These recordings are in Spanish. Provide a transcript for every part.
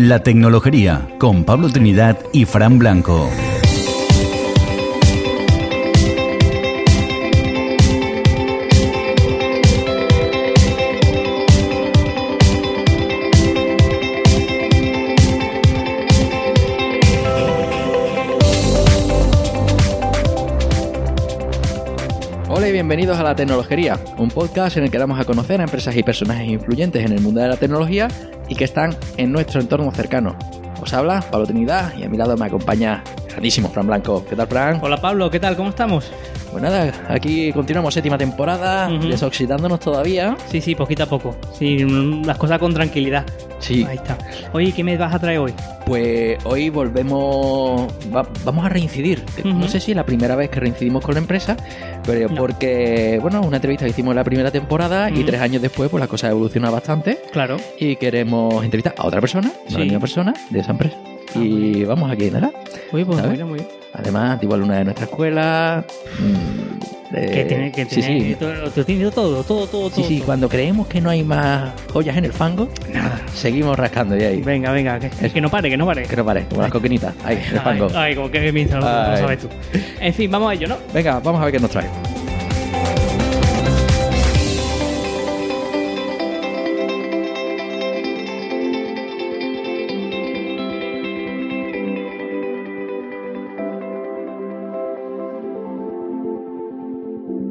La Tecnología con Pablo Trinidad y Fran Blanco. Hola y bienvenidos a La Tecnología, un podcast en el que damos a conocer a empresas y personajes influyentes en el mundo de la tecnología y que están en nuestro entorno cercano. Os habla Pablo Trinidad y a mi lado me acompaña grandísimo Fran Blanco. ¿Qué tal, Fran? Hola Pablo, ¿qué tal? ¿Cómo estamos? Pues nada, aquí continuamos séptima temporada, desoxidándonos todavía. Sí, sí, poquito a poco. Sí, las cosas con tranquilidad. Sí, Ahí está. Oye, ¿qué me vas a traer hoy? pues hoy volvemos, va- vamos a reincidir. No sé si es la primera vez que reincidimos con la empresa, pero No. porque, bueno, una entrevista que hicimos en la primera temporada y tres años después, pues la cosa evoluciona bastante. Claro. y queremos entrevistar a otra persona, no a la misma persona, de esa empresa. Ah, y vamos aquí, ¿verdad? Oye, pues ¿Sabes? muy bien, muy bien. Además, igual una de nuestra escuela. mm, de- que tiene, que sí, tiene, sí. todo, lo tiene todo, todo, todo, Sí, todo. sí, todo. cuando creemos que no hay más joyas en el fango, nada, seguimos rascando y ahí. Venga, venga, que, que no pare, que no pare. Que no pare, como las coquinitas, ahí, en el fango. ay, como que me lo sabes tú. En fin, vamos a ello, ¿no? Venga, vamos a ver qué nos trae.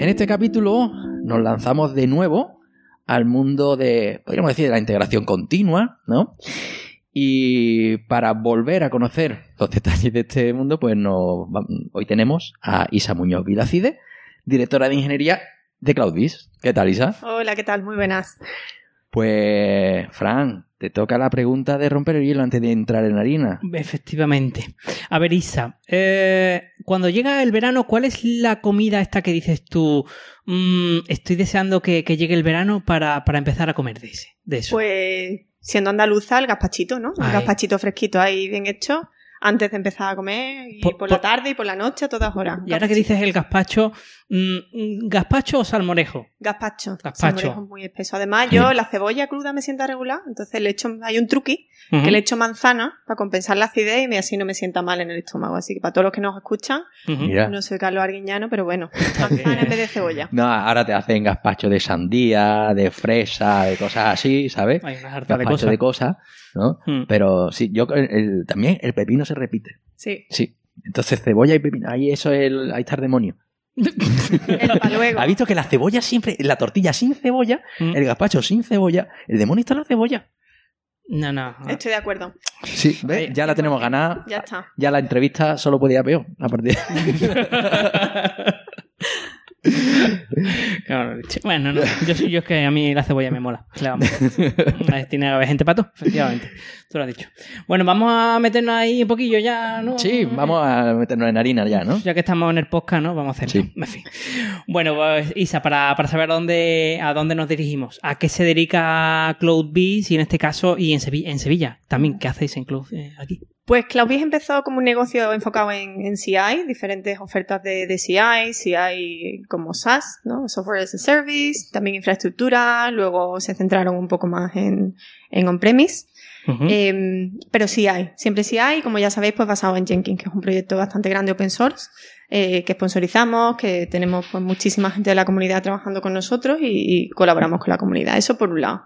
En este capítulo nos lanzamos de nuevo al mundo de, podríamos decir, de la integración continua, ¿no? Y para volver a conocer los detalles de este mundo, pues nos, hoy tenemos a Isa Muñoz Vilacide, directora de ingeniería de CloudBees. ¿Qué tal, Isa? Hola, ¿qué tal? Muy buenas. Pues, Fran, te toca la pregunta de romper el hielo antes de entrar en harina. Efectivamente. A ver, Isa, eh, cuando llega el verano, ¿cuál es la comida esta que dices tú? "Mm, estoy deseando que, que llegue el verano para, para empezar a comer de, ese, de eso. Pues siendo andaluza, el gazpachito, ¿no? El gazpachito fresquito ahí bien hecho, antes de empezar a comer, y Por- por, la tarde y por la noche, a todas horas. y ahora que dices el gazpacho, mm, ¿gazpacho o salmorejo? Gazpacho. Gazpacho. Salmorejo muy espeso. Además, yo la cebolla cruda me sienta regular, entonces le echo, hay un truqui que le echo manzana para compensar la acidez y así no me sienta mal en el estómago. Así que para todos los que nos escuchan, Ujú. Mira. no soy Carlos Arguiñano, pero bueno, manzana en vez de cebolla. No, ahora te hacen gazpacho de sandía, de fresa, de cosas así, ¿sabes? Hay una harta de Gazpacho cosas. de cosas, ¿no? Mm. Pero sí, yo el- el- también el pepino se repite. Sí. Sí. Entonces cebolla y pepino, ahí eso es el, ahí está el demonio. El pa' luego. ¿Ha visto que la cebolla siempre, la tortilla sin cebolla, Mm. el gazpacho sin cebolla, el demonio está en la cebolla? No, no. no. Estoy de acuerdo. Sí, ¿ves? Ya la tenemos ganada. Ya está. Ya la entrevista solo podía peor. A partir bueno, no, yo, soy- yo es que a mí la cebolla me mola. Le vamos. Tiene que haber gente pato, efectivamente. Tú lo has dicho. Bueno, vamos a meternos ahí un poquillo ya, ¿no? Sí, vamos a meternos en harina ya, ¿no? Ya que estamos en el podcast, ¿no? Vamos a hacerlo. Sí. En fin. Bueno, pues, Isa, para, para saber a dónde, a dónde nos dirigimos, ¿a qué se dedica CloudBees y en este caso, y en Sevilla, en Sevilla también? ¿Qué hacéis en Cloud eh, aquí? Pues CloudBees empezó como un negocio enfocado en, en CI, diferentes ofertas de, de CI, CI como SaaS, ¿no? Software as a Service, también infraestructura, luego se centraron un poco más en, en on-premise. Ujú. Eh, pero CI, siempre CI, como ya sabéis, pues basado en Jenkins, que es un proyecto bastante grande open source, eh, que sponsorizamos, que tenemos pues, muchísima gente de la comunidad trabajando con nosotros y, y colaboramos con la comunidad. Eso por un lado.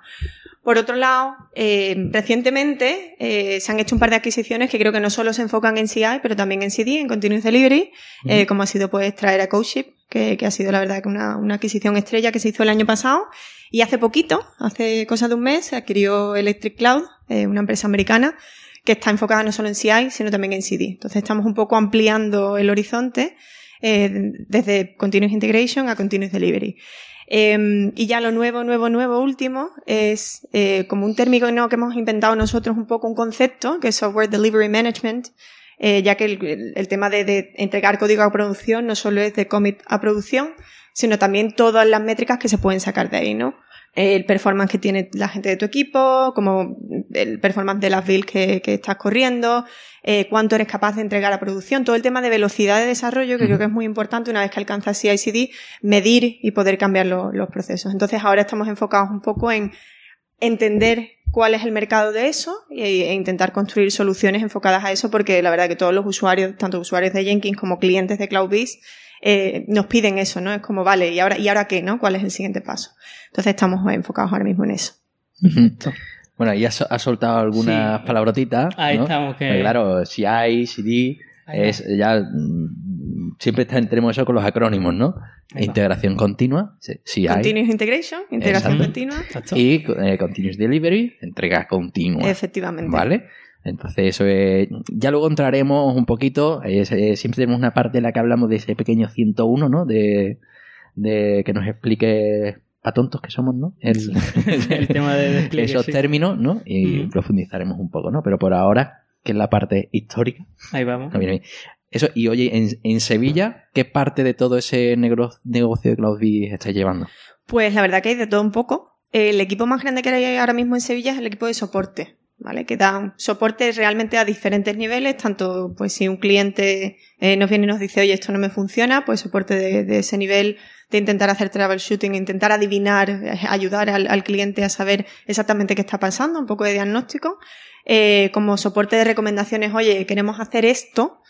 Por otro lado, eh, recientemente eh, se han hecho un par de adquisiciones que creo que no solo se enfocan en CI, pero también en CD, en Continuous Delivery, eh, como ha sido pues traer a CodeShip, que, que ha sido la verdad que una, una adquisición estrella que se hizo el año pasado. Y hace poquito, hace cosa de un mes, se adquirió Electric Cloud, eh, una empresa americana, que está enfocada no solo en CI, sino también en CD. Entonces estamos un poco ampliando el horizonte desde Continuous Integration a Continuous Delivery. Eh, y ya lo nuevo, nuevo, nuevo, último, es eh, como un término que hemos inventado nosotros un poco un concepto, que es Software Delivery Management, eh, ya que el tema de, de entregar código a producción no solo es de commit a producción, sino también todas las métricas que se pueden sacar de ahí, ¿no? El performance que tiene la gente de tu equipo, como el performance de las builds que, que estás corriendo, eh, cuánto eres capaz de entregar a producción, todo el tema de velocidad de desarrollo, que creo que es muy importante una vez que alcanzas CI/CD, medir y poder cambiar lo- los procesos. Entonces ahora estamos enfocados un poco en entender cuál es el mercado de eso e, e intentar construir soluciones enfocadas a eso, porque la verdad que todos los usuarios, tanto usuarios de Jenkins como clientes de CloudBees, eh, nos piden eso, ¿no? Es como, vale, ¿y ahora, ¿y ahora qué, no? ¿Cuál es el siguiente paso? Entonces estamos enfocados ahora mismo en eso. Bueno, ya has, has soltado algunas Sí. palabrotitas. Ahí ¿no? estamos, que- Pues claro, CI, CD, Ahí es ya mm, siempre está- tenemos eso con los acrónimos, ¿no? Integración continua, CI, Continuous Integration, integración Exacto. continua. Exacto. y eh, Continuous Delivery, entrega continua. Efectivamente. ¿Vale? Entonces, eso es- ya luego entraremos un poquito. es- eh, siempre tenemos una parte en la que hablamos de ese pequeño 101, ¿no? De, de que nos explique a tontos que somos, ¿no? El, El tema de despliegue, esos sí. términos, ¿no? Y profundizaremos un poco, ¿no? Pero por ahora, que es la parte histórica. Ahí vamos. Eso, y oye, en, en Sevilla, ¿qué parte de todo ese negro- negocio de CloudBees estáis llevando? Pues la verdad que hay de todo un poco. El equipo más grande que hay ahora mismo en Sevilla es el equipo de soporte, ¿vale? Que da soporte realmente a diferentes niveles, tanto pues si un cliente eh, nos viene y nos dice, oye, esto no me funciona, pues soporte de, ese nivel de intentar hacer troubleshooting, intentar adivinar, eh, ayudar al, al cliente a saber exactamente qué está pasando, un poco de diagnóstico. Eh, como soporte de recomendaciones, oye, queremos hacer esto,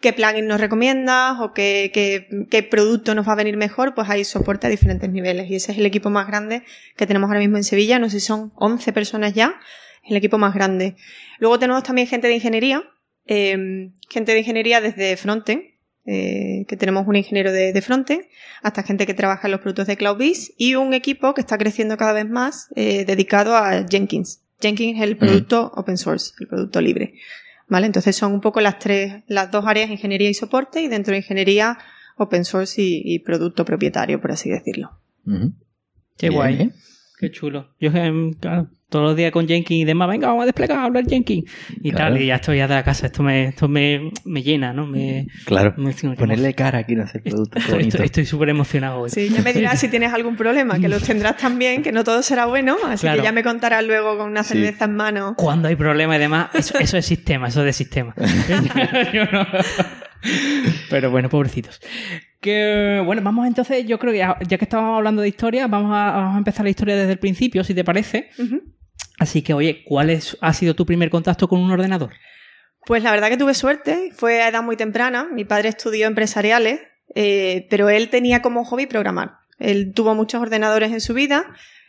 qué plugin nos recomiendas o qué, qué, qué producto nos va a venir mejor, pues hay soporte a diferentes niveles. Y ese es el equipo más grande que tenemos ahora mismo en Sevilla. No sé si son 11 personas ya. El equipo más grande. Luego tenemos también gente de ingeniería. eh, gente de ingeniería desde frontend. eh, que tenemos un ingeniero de, de frontend, hasta gente que trabaja en los productos de CloudBees y un equipo que está creciendo cada vez más eh, dedicado a Jenkins. Jenkins es el producto open source, el producto libre. ¿Vale? Entonces son un poco las tres, las dos áreas, ingeniería y soporte, y dentro de ingeniería, open source y, y producto propietario, por así decirlo. Qué Bien, guay. bien. Qué chulo. Yo, em, claro, todos los días con Jenkins y demás, venga, vamos a desplegar, a hablar Jenkins. Y Claro. tal, y ya estoy ya de la casa. Esto me, esto me, me llena, ¿no? Me, Claro. me- me- Ponerle cara aquí en hacer productos. qué Estoy- súper emocionado hoy. Sí, ya me dirás si tienes algún problema, que los tendrás también, que no todo será bueno, así Claro. que ya me contarás luego con una Sí. cerveza en mano. Cuando hay problemas y demás, eso, eso es sistema, eso es de sistema. Yo no- Pero bueno, pobrecitos. Que bueno, vamos entonces, yo creo que ya, ya que estábamos hablando de historia, vamos a, vamos a empezar la historia desde el principio, si te parece. Así que, oye, ¿cuál es, ha sido tu primer contacto con un ordenador? Pues la verdad que tuve suerte, fue a edad muy temprana. Mi padre estudió empresariales, eh, pero él tenía como hobby programar. Él tuvo muchos ordenadores en su vida.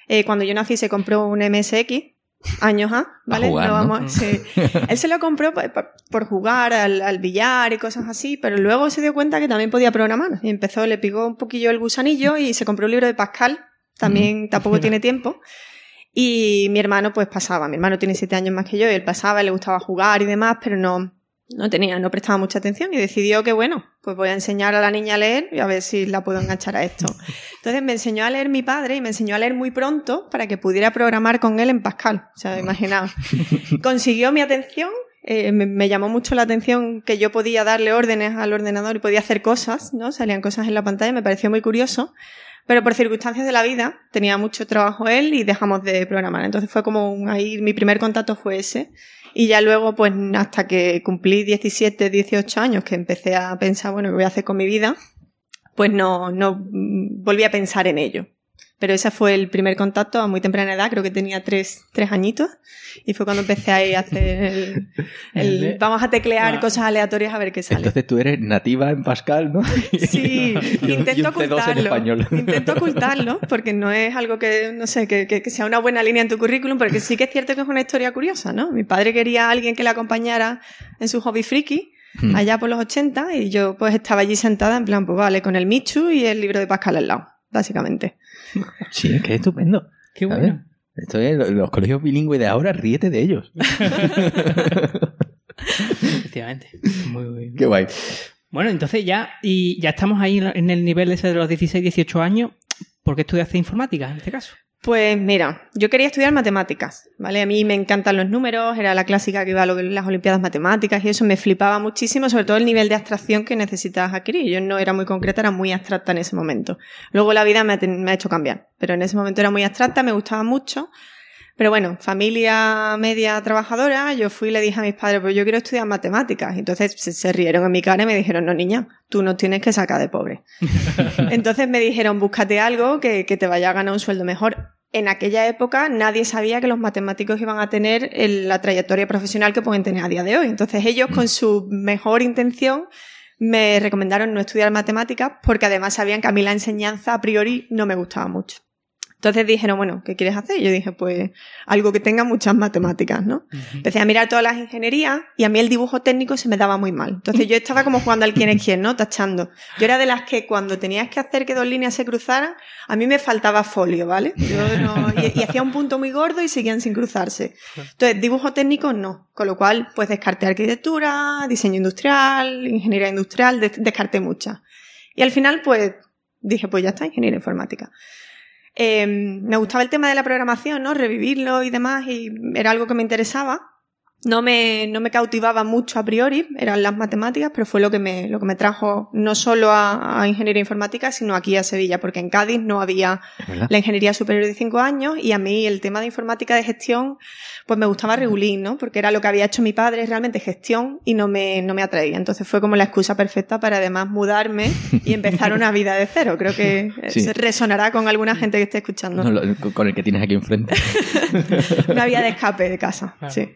Eh, cuando yo nací se compró un MSX, años A, ¿vale? jugar, ¿no? vamos, sí. Él se lo compró por, jugar al, al billar y cosas así, pero luego se dio cuenta que también podía programar. Y empezó, le picó un poquillo el gusanillo y se compró un libro de Pascal. También tampoco tiene tiempo. Y mi hermano pues pasaba, mi hermano tiene siete años más que yo y él pasaba, le gustaba jugar y demás, pero no, no tenía, no prestaba mucha atención y decidió que bueno, pues voy a enseñar a la niña a leer y a ver si la puedo enganchar a esto. Entonces me enseñó a leer mi padre y me enseñó a leer muy pronto para que pudiera programar con él en Pascal. O sea, imaginaos. Consiguió mi atención, eh, me, me llamó mucho la atención que yo podía darle órdenes al ordenador y podía hacer cosas, ¿no? Salían cosas en la pantalla, me pareció muy curioso. Pero por circunstancias de la vida, tenía mucho trabajo él y dejamos de programar. Entonces fue como un, ahí, mi primer contacto fue ese. Y ya luego, pues hasta que cumplí 17, 18 años, que empecé a pensar, bueno, ¿qué voy a hacer con mi vida? Pues no, no mm, volví a pensar en ello. Pero ese fue el primer contacto a muy temprana edad, creo que tenía tres, tres añitos. Y fue cuando empecé ahí a hacer el, el- El- vamos a teclear Ah. cosas aleatorias a ver qué sale. Entonces tú eres nativa en Pascal, ¿no? Sí, Y un- y intento un C2 en ocultarlo. Intento ocultarlo porque no es algo que, no sé, que, que- que sea una buena línea en tu currículum, porque sí que es cierto que es una historia curiosa, ¿no? Mi padre quería a alguien que le acompañara en su hobby friki Hmm. allá por los 80 y yo pues estaba allí sentada en plan, pues vale, con el Michu y el libro de Pascal al lado, básicamente. Sí, qué estupendo. Qué bueno. Esto es, los colegios bilingües de ahora, ríete de ellos. Efectivamente. Muy, muy Qué guay. Bueno, entonces ya, y ya estamos ahí en el nivel ese de los 16, 18 años. ¿Por qué estudiaste informática en este caso? Pues mira, yo quería estudiar matemáticas, ¿vale? A mí me encantan los números, era la clásica que iba a las Olimpiadas Matemáticas y eso me flipaba muchísimo, sobre todo el nivel de abstracción que necesitas adquirir. Yo no era muy concreta, era muy abstracta en ese momento. Luego la vida me ha, me ha hecho cambiar, pero en ese momento era muy abstracta, me gustaba mucho. Pero bueno, familia media trabajadora, yo fui y le dije a mis padres, pues yo quiero estudiar matemáticas. Entonces se, se rieron en mi cara y me dijeron, no niña, tú nos tienes que sacar de pobre. Entonces me dijeron, búscate algo que, que te vaya a ganar un sueldo mejor. en aquella época nadie sabía que los matemáticos iban a tener el- la trayectoria profesional que pueden tener a día de hoy. Entonces ellos, con su mejor intención, me recomendaron no estudiar matemáticas porque además sabían que a mí la enseñanza a priori no me gustaba mucho. Entonces dijeron, bueno, ¿qué quieres hacer? Y yo dije, pues algo que tenga muchas matemáticas, ¿no? Empecé a mirar todas las ingenierías y a mí el dibujo técnico se me daba muy mal. Entonces yo estaba como jugando al quién es quién, ¿no? Tachando. Yo era de las que cuando tenías que hacer que dos líneas se cruzaran, a mí me faltaba folio, ¿vale? Yo no- y, y hacía un punto muy gordo y seguían sin cruzarse. Entonces, dibujo técnico no. Con lo cual, pues descarté arquitectura, diseño industrial, ingeniería industrial, des- descarté muchas. Y al final, pues dije, pues ya está, ingeniería informática. Eh, me gustaba el tema de la programación, ¿no? Revivirlo y demás, y era algo que me interesaba. No me, no me cautivaba mucho a priori, eran las matemáticas, pero fue lo que me, lo que me trajo no solo a, a ingeniería informática, sino aquí a Sevilla, porque en Cádiz no había ¿Verdad? la ingeniería superior de cinco años y a mí el tema de informática de gestión, pues me gustaba regulín, ¿no? Porque era lo que había hecho mi padre, realmente gestión, y no me, no me atraía. Entonces fue como la excusa perfecta para además mudarme y empezar una vida de cero. Creo que eh, Sí. se resonará con alguna gente que esté escuchando. No, lo- con el que tienes aquí enfrente. Una vía de escape de casa. Claro. Sí.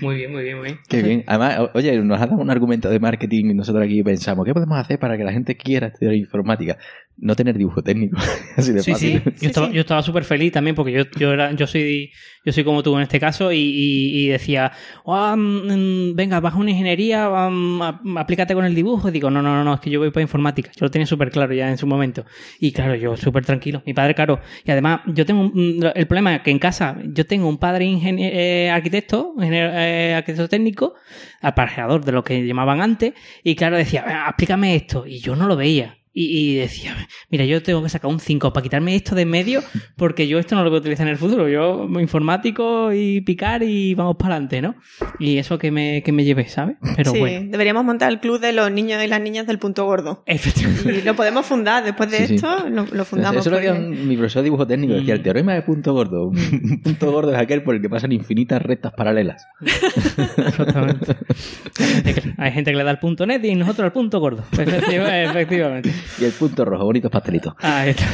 Muy bien, muy bien, muy bien. Qué bien. Además, oye, nos ha dado un argumento de marketing y nosotros aquí pensamos, ¿qué podemos hacer para que la gente quiera estudiar informática? No tener dibujo técnico. Así de Sí, sí. fácil. Yo estaba, sí. yo estaba súper feliz también porque yo, yo, era, yo, soy, yo soy como tú en este caso y, y- y decía, "Ah, mm, venga, vas a una ingeniería, a- aplícate con el dibujo. Y digo, no, no, no, no, es que yo voy para informática. Yo lo tenía súper claro ya en su momento. Y claro, yo súper tranquilo. Mi padre, claro. Y además, yo tengo un- el problema es que en casa yo tengo un padre ingenie- eh, arquitecto, ingeniero, eh, arquitecto técnico, aparejador de lo que llamaban antes. Y claro, decía, "Venga, explícame esto. Y yo no lo veía. Y, y decía, mira, yo tengo que sacar un 5 para quitarme esto de en medio porque yo esto no lo voy a utilizar en el futuro. Yo informático y picar y vamos para adelante, ¿no? Y eso que me, que me llevé, ¿sabes? Pero sí, bueno. deberíamos montar el club de los niños y las niñas del punto gordo. Efectivamente. Y lo podemos fundar después de Sí, sí. esto, lo, lo fundamos. Eso lo porque- decía un- mi profesor de dibujo técnico. Decía, el teorema de punto gordo. Un punto gordo es aquel por el que pasan infinitas rectas paralelas. Exactamente. Hay gente, que, hay gente que le da el punto net y nosotros el punto gordo. Efectiva- Efectivamente. Y el punto rojo, bonitos pastelitos. Ahí está.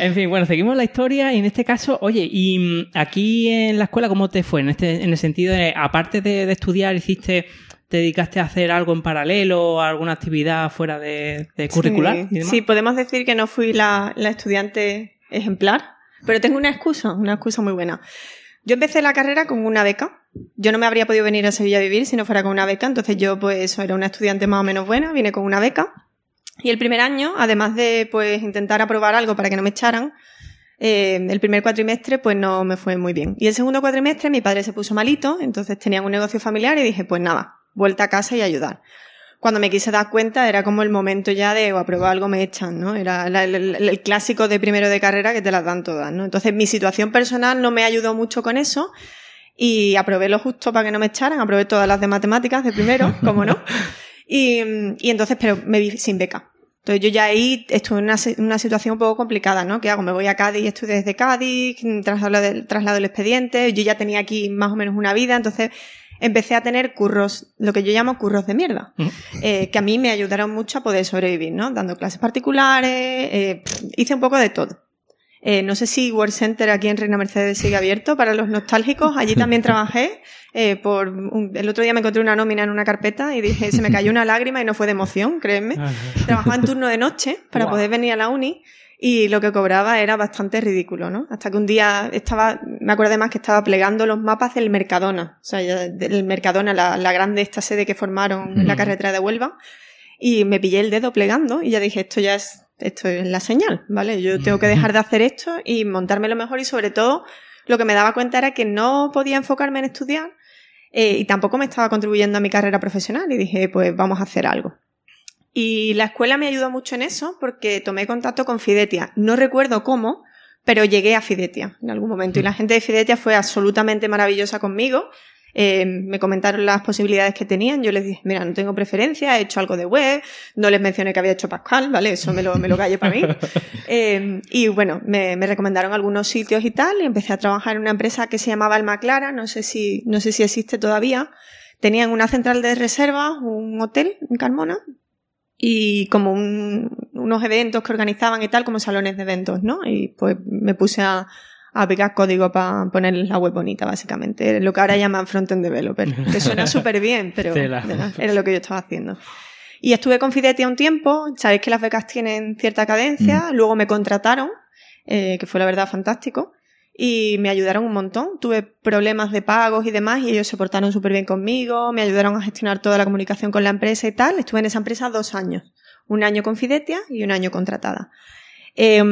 en fin, bueno, seguimos la historia y en este caso, oye, y mm, aquí en la escuela, ¿cómo te fue? En, este, en el sentido de, aparte de, de estudiar, hiciste, te dedicaste a hacer algo en paralelo, alguna actividad fuera de, de curricular y Sí, demás? sí, podemos decir que no fui la, la estudiante ejemplar, pero tengo una excusa, una excusa muy buena. Yo empecé la carrera con una beca. Yo no me habría podido venir a Sevilla a vivir si no fuera con una beca, entonces yo pues eso, era una estudiante más o menos buena, vine con una beca. Y el primer año, además de pues intentar aprobar algo para que no me echaran, eh, el primer cuatrimestre pues no me fue muy bien. Y el segundo cuatrimestre mi padre se puso malito, entonces tenían un negocio familiar y dije pues nada, vuelta a casa y ayudar. Cuando me quise dar cuenta era como el momento ya de o apruebo algo me echan, ¿no? Era el, clásico de primero de carrera que te las dan todas, ¿no? Entonces mi situación personal no me ayudó mucho con eso y aprobé lo justo para que no me echaran, aprobé todas las de matemáticas de primero, como no. Y entonces, pero me vi sin beca. Entonces yo ya ahí estuve en una, una situación un poco complicada, ¿no? ¿Qué hago? Me voy a Cádiz, estudio desde Cádiz, traslado, el- traslado el expediente, yo ya tenía aquí más o menos una vida, entonces empecé a tener curros, lo que yo llamo curros de mierda, Ujú. eh, que a mí me ayudaron mucho a poder sobrevivir, ¿no? Dando clases particulares, eh, hice un poco de todo. Eh, no sé si World Center aquí en Reina Mercedes sigue abierto para los nostálgicos. Allí también trabajé. eh, por un- el otro día me encontré una nómina en una carpeta y dije, se me cayó una lágrima y no fue de emoción, créeme. Ajá. Trabajaba en turno de noche para poder venir a la uni y lo que cobraba era bastante ridículo, ¿no? Hasta que un día estaba, me acuerdo además que estaba plegando los mapas del Mercadona, o sea, del Mercadona, la, la grande esta sede que formaron en la Ujú. carretera de Huelva, y me pillé el dedo plegando y ya dije, esto ya es, esto es la señal, ¿vale? Yo tengo que dejar de hacer esto y montarme lo mejor y sobre todo lo que me daba cuenta era que no podía enfocarme en estudiar eh, y tampoco me estaba contribuyendo a mi carrera profesional y dije, pues vamos a hacer algo. Y la escuela me ayudó mucho en eso porque tomé contacto con Fidetia. No recuerdo cómo, pero llegué a Fidetia en algún momento. Y la gente de Fidetia fue absolutamente maravillosa conmigo. Eh, me comentaron las posibilidades que tenían. Yo les dije, mira, no tengo preferencia, he hecho algo de web. No les mencioné que había hecho Pascal, ¿vale? Eso me lo, me lo para mí. Eh, y bueno, me, me recomendaron algunos sitios y tal. Y empecé a trabajar en una empresa que se llamaba Alma Clara. No sé si, no sé si existe todavía. Tenían una central de reservas, un hotel en Carmona y como un, unos eventos que organizaban y tal, como salones de eventos, ¿no? Y pues me puse a, a pegar código para poner la web bonita, básicamente. Lo que ahora llaman front-end developer. Que suena súper bien, pero era lo que yo estaba haciendo. Y estuve con Fidetia un tiempo. Sabéis que las becas tienen cierta cadencia. Luego me contrataron, eh, que fue la verdad fantástico. Y me ayudaron un montón. Tuve problemas de pagos y demás y ellos se portaron súper bien conmigo. Me ayudaron a gestionar toda la comunicación con la empresa y tal. Estuve en esa empresa dos años. Un año con Fidetia y un año contratada. Eh,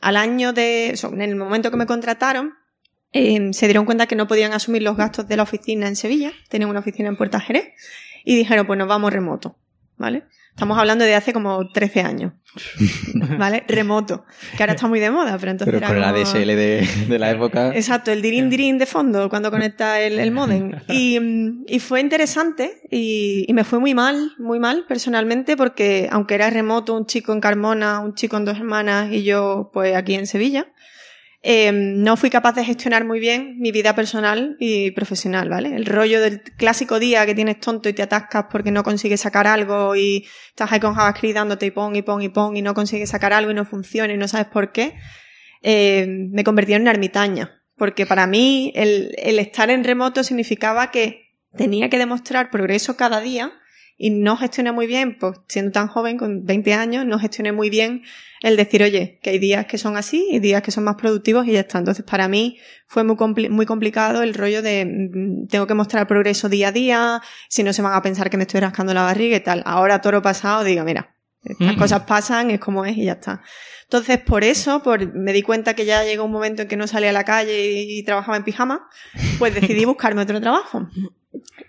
al año de, en el momento que me contrataron, eh, se dieron cuenta que no podían asumir los gastos de la oficina en Sevilla, tenían una oficina en Puerta Jerez, y dijeron, pues nos vamos remoto, ¿vale? Estamos hablando de hace como 13 años, ¿vale? Remoto, que ahora está muy de moda, pero entonces Pero con el como- ADSL de, de la época. Exacto, el dirin dirin de fondo cuando conecta el, el modem. Y, y fue interesante y, y me fue muy mal, muy mal personalmente, porque aunque era remoto, un chico en Carmona, un chico en dos hermanas y yo pues aquí en Sevilla, eh, no fui capaz de gestionar muy bien mi vida personal y profesional, ¿vale? El rollo del clásico día que tienes tonto y te atascas porque no consigues sacar algo y estás ahí con JavaScript dándote y pon y pon y pon y no consigues sacar algo y no funciona y no sabes por qué, eh, me convertí en una ermitaña. Porque para mí el estar en remoto significaba que tenía que demostrar progreso cada día y no gestioné muy bien, pues siendo tan joven, con 20 años, no gestioné muy bien el decir, oye, que hay días que son así y días que son más productivos y ya está. Entonces, para mí fue muy, compli- muy complicado el rollo de mm, tengo que mostrar progreso día a día, si no se van a pensar que me estoy rascando la barriga y tal. Ahora, toro pasado, digo, mira, estas cosas pasan, es como es y ya está. Entonces, por eso, por, me di cuenta que ya llegó un momento en que no salía a la calle y, y trabajaba en pijama, pues decidí buscarme otro trabajo.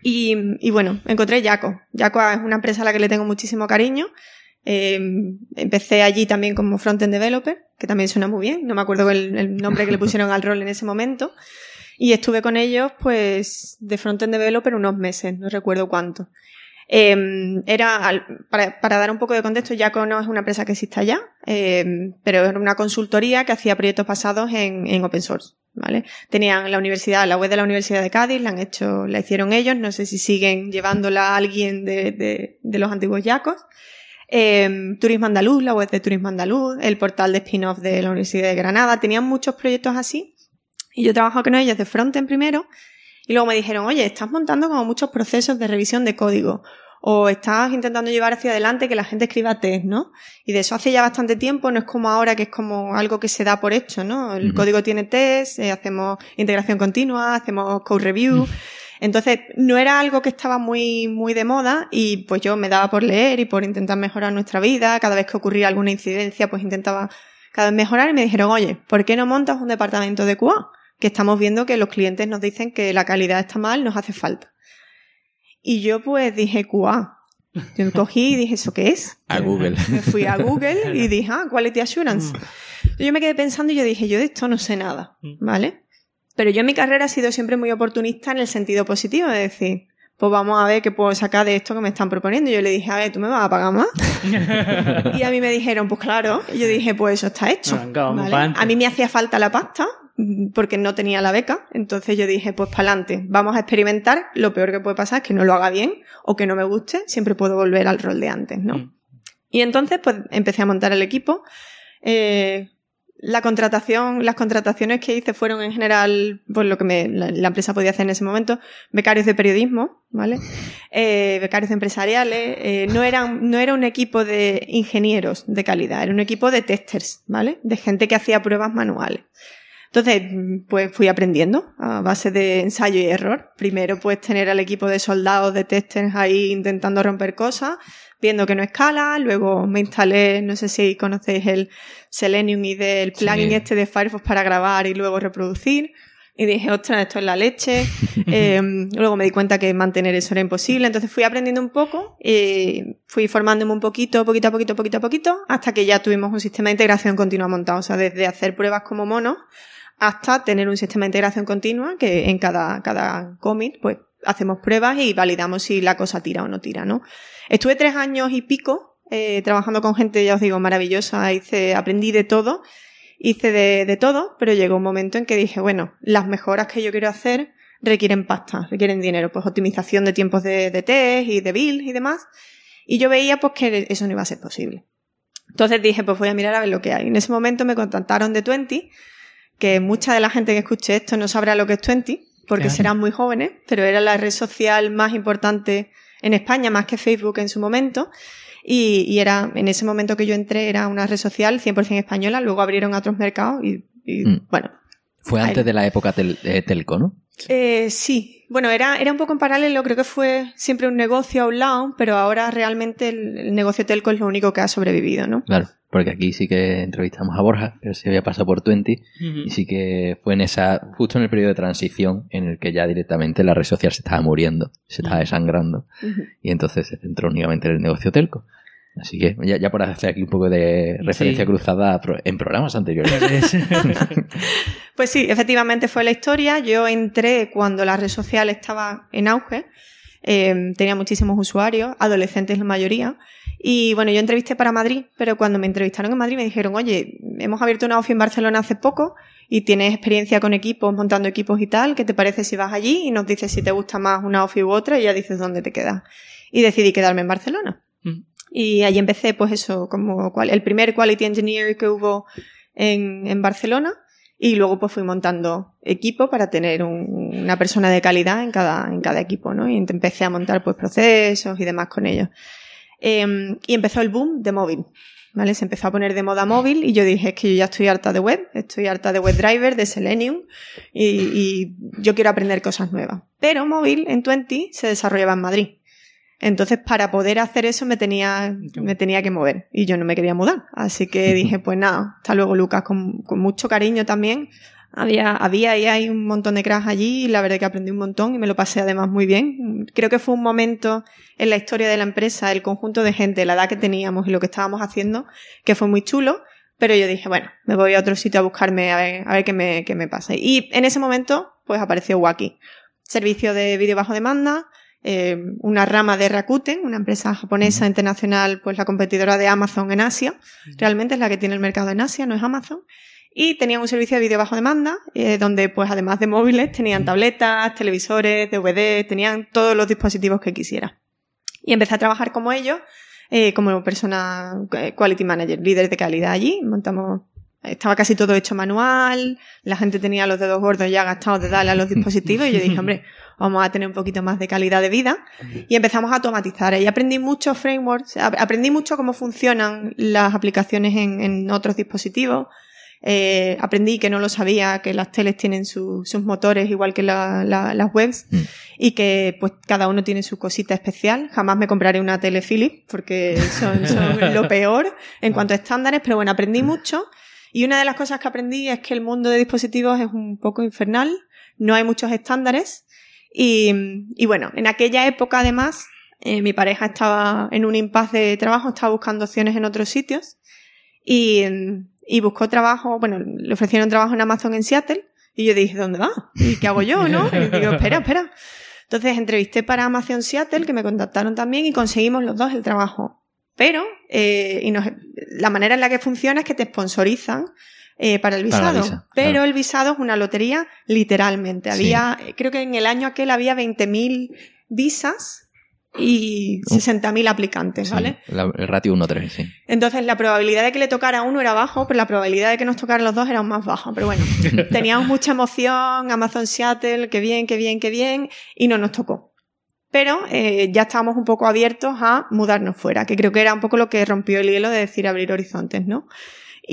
Y, y bueno, encontré Yaco. Yaco es una empresa a la que le tengo muchísimo cariño. Eh, empecé allí también como frontend developer, que también suena muy bien. No me acuerdo el, nombre que le pusieron al rol en ese momento. Y estuve con ellos, pues, de frontend developer unos meses, no recuerdo cuánto. Eh, era, para, para dar un poco de contexto, Yaco no es una empresa que exista ya, eh, pero era una consultoría que hacía proyectos basados en open source, ¿vale? Tenían la universidad, la web de la Universidad de Cádiz, la han hecho, la hicieron ellos, no sé si siguen llevándola a alguien de, de, los antiguos Yacos. Eh, Turismo Andaluz, la web de Turismo Andaluz, el portal de spin-off de la Universidad de Granada, tenían muchos proyectos así. Y yo trabajo con ellos de frontend primero, y luego me dijeron, oye, estás montando como muchos procesos de revisión de código. O estás intentando llevar hacia adelante que la gente escriba test, ¿no? Y de eso hace ya bastante tiempo, no es como ahora que es como algo que se da por hecho, ¿no? El código tiene test, eh, hacemos integración continua, hacemos code review. Entonces, no era algo que estaba muy, muy de moda y pues yo me daba por leer y por intentar mejorar nuestra vida. Cada vez que ocurría alguna incidencia, pues intentaba cada vez mejorar y me dijeron, oye, ¿por qué no montas un departamento de QA? Que estamos viendo que los clientes nos dicen que la calidad está mal, nos hace falta. Y yo pues dije QA. Yo cogí y dije, ¿eso qué es? A Google. Me fui a Google y dije, ah, Quality Assurance. Yo me quedé pensando y yo dije, yo de esto no sé nada, ¿vale? Pero yo en mi carrera he sido siempre muy oportunista en el sentido positivo, de decir, pues vamos a ver qué puedo sacar de esto que me están proponiendo. Y yo le dije, a ver, ¿tú me vas a pagar más? y a mí me dijeron, pues claro. Y yo dije, pues eso está hecho. A mí me hacía falta la pasta mm, porque no tenía la beca. Entonces yo dije, pues para adelante, vamos a experimentar. Lo peor que puede pasar es que no lo haga bien o que no me guste. Siempre puedo volver al rol de antes, ¿no? Mm. Y entonces, pues empecé a montar el equipo. Eh, la contratación, las contrataciones que hice fueron en general, pues lo que me, la, la empresa podía hacer en ese momento, becarios de periodismo, ¿vale? Eh, becarios empresariales, eh, no eran, no era un equipo de ingenieros de calidad, era un equipo de testers, ¿vale? De gente que hacía pruebas manuales. Entonces, pues fui aprendiendo a base de ensayo y error. Primero, pues tener al equipo de soldados, de testers ahí intentando romper cosas, viendo que no escala. Luego me instalé, no sé si conocéis el Selenium y del plugin Sí. este de Firefox para grabar y luego reproducir. Y dije, ostras, esto es la leche. Eh, luego me di cuenta que mantener eso era imposible. Entonces fui aprendiendo un poco, y fui formándome un poquito, poquito a poquito, poquito a poquito, hasta que ya tuvimos un sistema de integración continua montado. O sea, desde hacer pruebas como monos hasta tener un sistema de integración continua que en cada, cada commit, pues hacemos pruebas y validamos si la cosa tira o no tira, ¿no? Estuve tres años y pico eh, trabajando con gente, ya os digo, maravillosa, hice, aprendí de todo, hice de, de todo, pero llegó un momento en que dije, bueno, las mejoras que yo quiero hacer requieren pasta, requieren dinero, pues optimización de tiempos de, test y de build y demás, y yo veía pues que eso no iba a ser posible. Entonces dije, pues voy a mirar a ver lo que hay. En ese momento me contactaron de Twenty, que mucha de la gente que escuche esto no sabrá lo que es Twenty, porque Claro. serán muy jóvenes, pero era la red social más importante en España, más que Facebook en su momento. Y, y era, en ese momento que yo entré, era una red social 100% española, luego abrieron a otros mercados y, y, Mm. bueno, Fue Ahí. antes de la época tel- eh, telco, ¿no? eh, sí, bueno, era, era un poco en paralelo, creo que fue siempre un negocio a un lado, pero ahora realmente el, el negocio telco es lo único que ha sobrevivido, ¿no? Claro, porque aquí sí que entrevistamos a Borja, pero se había pasado por Twenty y sí que fue en esa, justo en el periodo de transición en el que ya directamente la red social se estaba muriendo, se estaba desangrando y entonces se centró únicamente en el negocio telco. Así que ya, ya por hacer aquí un poco de referencia Sí. cruzada en programas anteriores. Pues sí, efectivamente fue la historia. Yo entré cuando la red social estaba en auge. Eh, tenía muchísimos usuarios, adolescentes la mayoría. Y bueno, yo entrevisté para Madrid, pero cuando me entrevistaron en Madrid me dijeron, oye, hemos abierto una ofi en Barcelona hace poco y tienes experiencia con equipos, montando equipos y tal. ¿Qué te parece si vas allí y nos dices si te gusta más una ofi u otra y ya dices dónde te quedas? Y decidí quedarme en Barcelona. Mm. Y allí empecé, pues eso, como cual- el primer Quality Engineer que hubo en, en Barcelona. Y luego pues fui montando equipo para tener un- una persona de calidad en cada, en cada equipo, ¿no? Y empecé a montar pues procesos y demás con ellos. Eh, y empezó el boom de móvil, ¿vale? Se empezó a poner de moda móvil y yo dije, es que yo ya estoy harta de web, estoy harta de WebDriver, de Selenium y, y yo quiero aprender cosas nuevas. Pero móvil en Twenty se desarrollaba en Madrid. Entonces, para poder hacer eso me tenía, me tenía que mover y yo no me quería mudar. Así que dije, pues nada, hasta luego Lucas, con, con mucho cariño también. Había, había y hay un montón de cracks allí y la verdad que aprendí un montón y me lo pasé además muy bien. Creo que fue un momento en la historia de la empresa, el conjunto de gente, la edad que teníamos y lo que estábamos haciendo, que fue muy chulo. Pero yo dije, bueno, me voy a otro sitio a buscarme a ver, a ver qué, me, qué me pasa. Y en ese momento, pues apareció Waki. Servicio de vídeo bajo demanda, eh, una rama de Rakuten, una empresa japonesa internacional, pues la competidora de Amazon en Asia. Realmente es la que tiene el mercado en Asia, no es Amazon. Y tenían un servicio de vídeo bajo demanda, eh, donde pues además de móviles tenían tabletas, televisores, DVD, tenían todos los dispositivos que quisiera. Y empecé a trabajar como ellos, eh, como persona eh, quality manager, líder de calidad allí. Montamos, estaba casi todo hecho manual, la gente tenía los dedos gordos ya gastados de darle a los dispositivos y yo dije, hombre, vamos a tener un poquito más de calidad de vida. Y empezamos a automatizar. Y aprendí muchos frameworks, ap- aprendí mucho cómo funcionan las aplicaciones en otros dispositivos. Eh, aprendí que no lo sabía, que las teles tienen su- sus motores igual que la- la- las webs Mm. y que pues cada uno tiene su cosita especial. Jamás me compraré una tele Philips porque son, son lo peor en cuanto a estándares, pero bueno, aprendí mucho. Y una de las cosas que aprendí es que el mundo de dispositivos es un poco infernal, no hay muchos estándares y, y bueno, en aquella época además eh, mi pareja estaba en un impasse de trabajo, estaba buscando opciones en otros sitios y, y buscó trabajo, bueno, le ofrecieron trabajo en Amazon en Seattle y yo dije, ¿dónde va? ¿Y qué hago yo, no? Y digo, espera, espera. Entonces entrevisté para Amazon Seattle, que me contactaron también y conseguimos los dos el trabajo. Pero, eh, y nos- la manera en la que funciona es que te sponsorizan eh, para el Para visado. visa, pero claro. el visado es una lotería, literalmente. Sí. Había, creo que en el año aquel había 20.000 visas y Uh. 60.000 aplicantes, Sí, ¿vale? la- el ratio 1-3, sí. Entonces la probabilidad de que le tocara a uno era bajo, pero la probabilidad de que nos tocaran los dos era aún más baja. Pero bueno, teníamos mucha emoción, Amazon Seattle, qué bien, qué bien, qué bien, y no nos tocó. Pero eh, ya estábamos un poco abiertos a mudarnos fuera, que creo que era un poco lo que rompió el hielo de decir abrir horizontes, ¿no?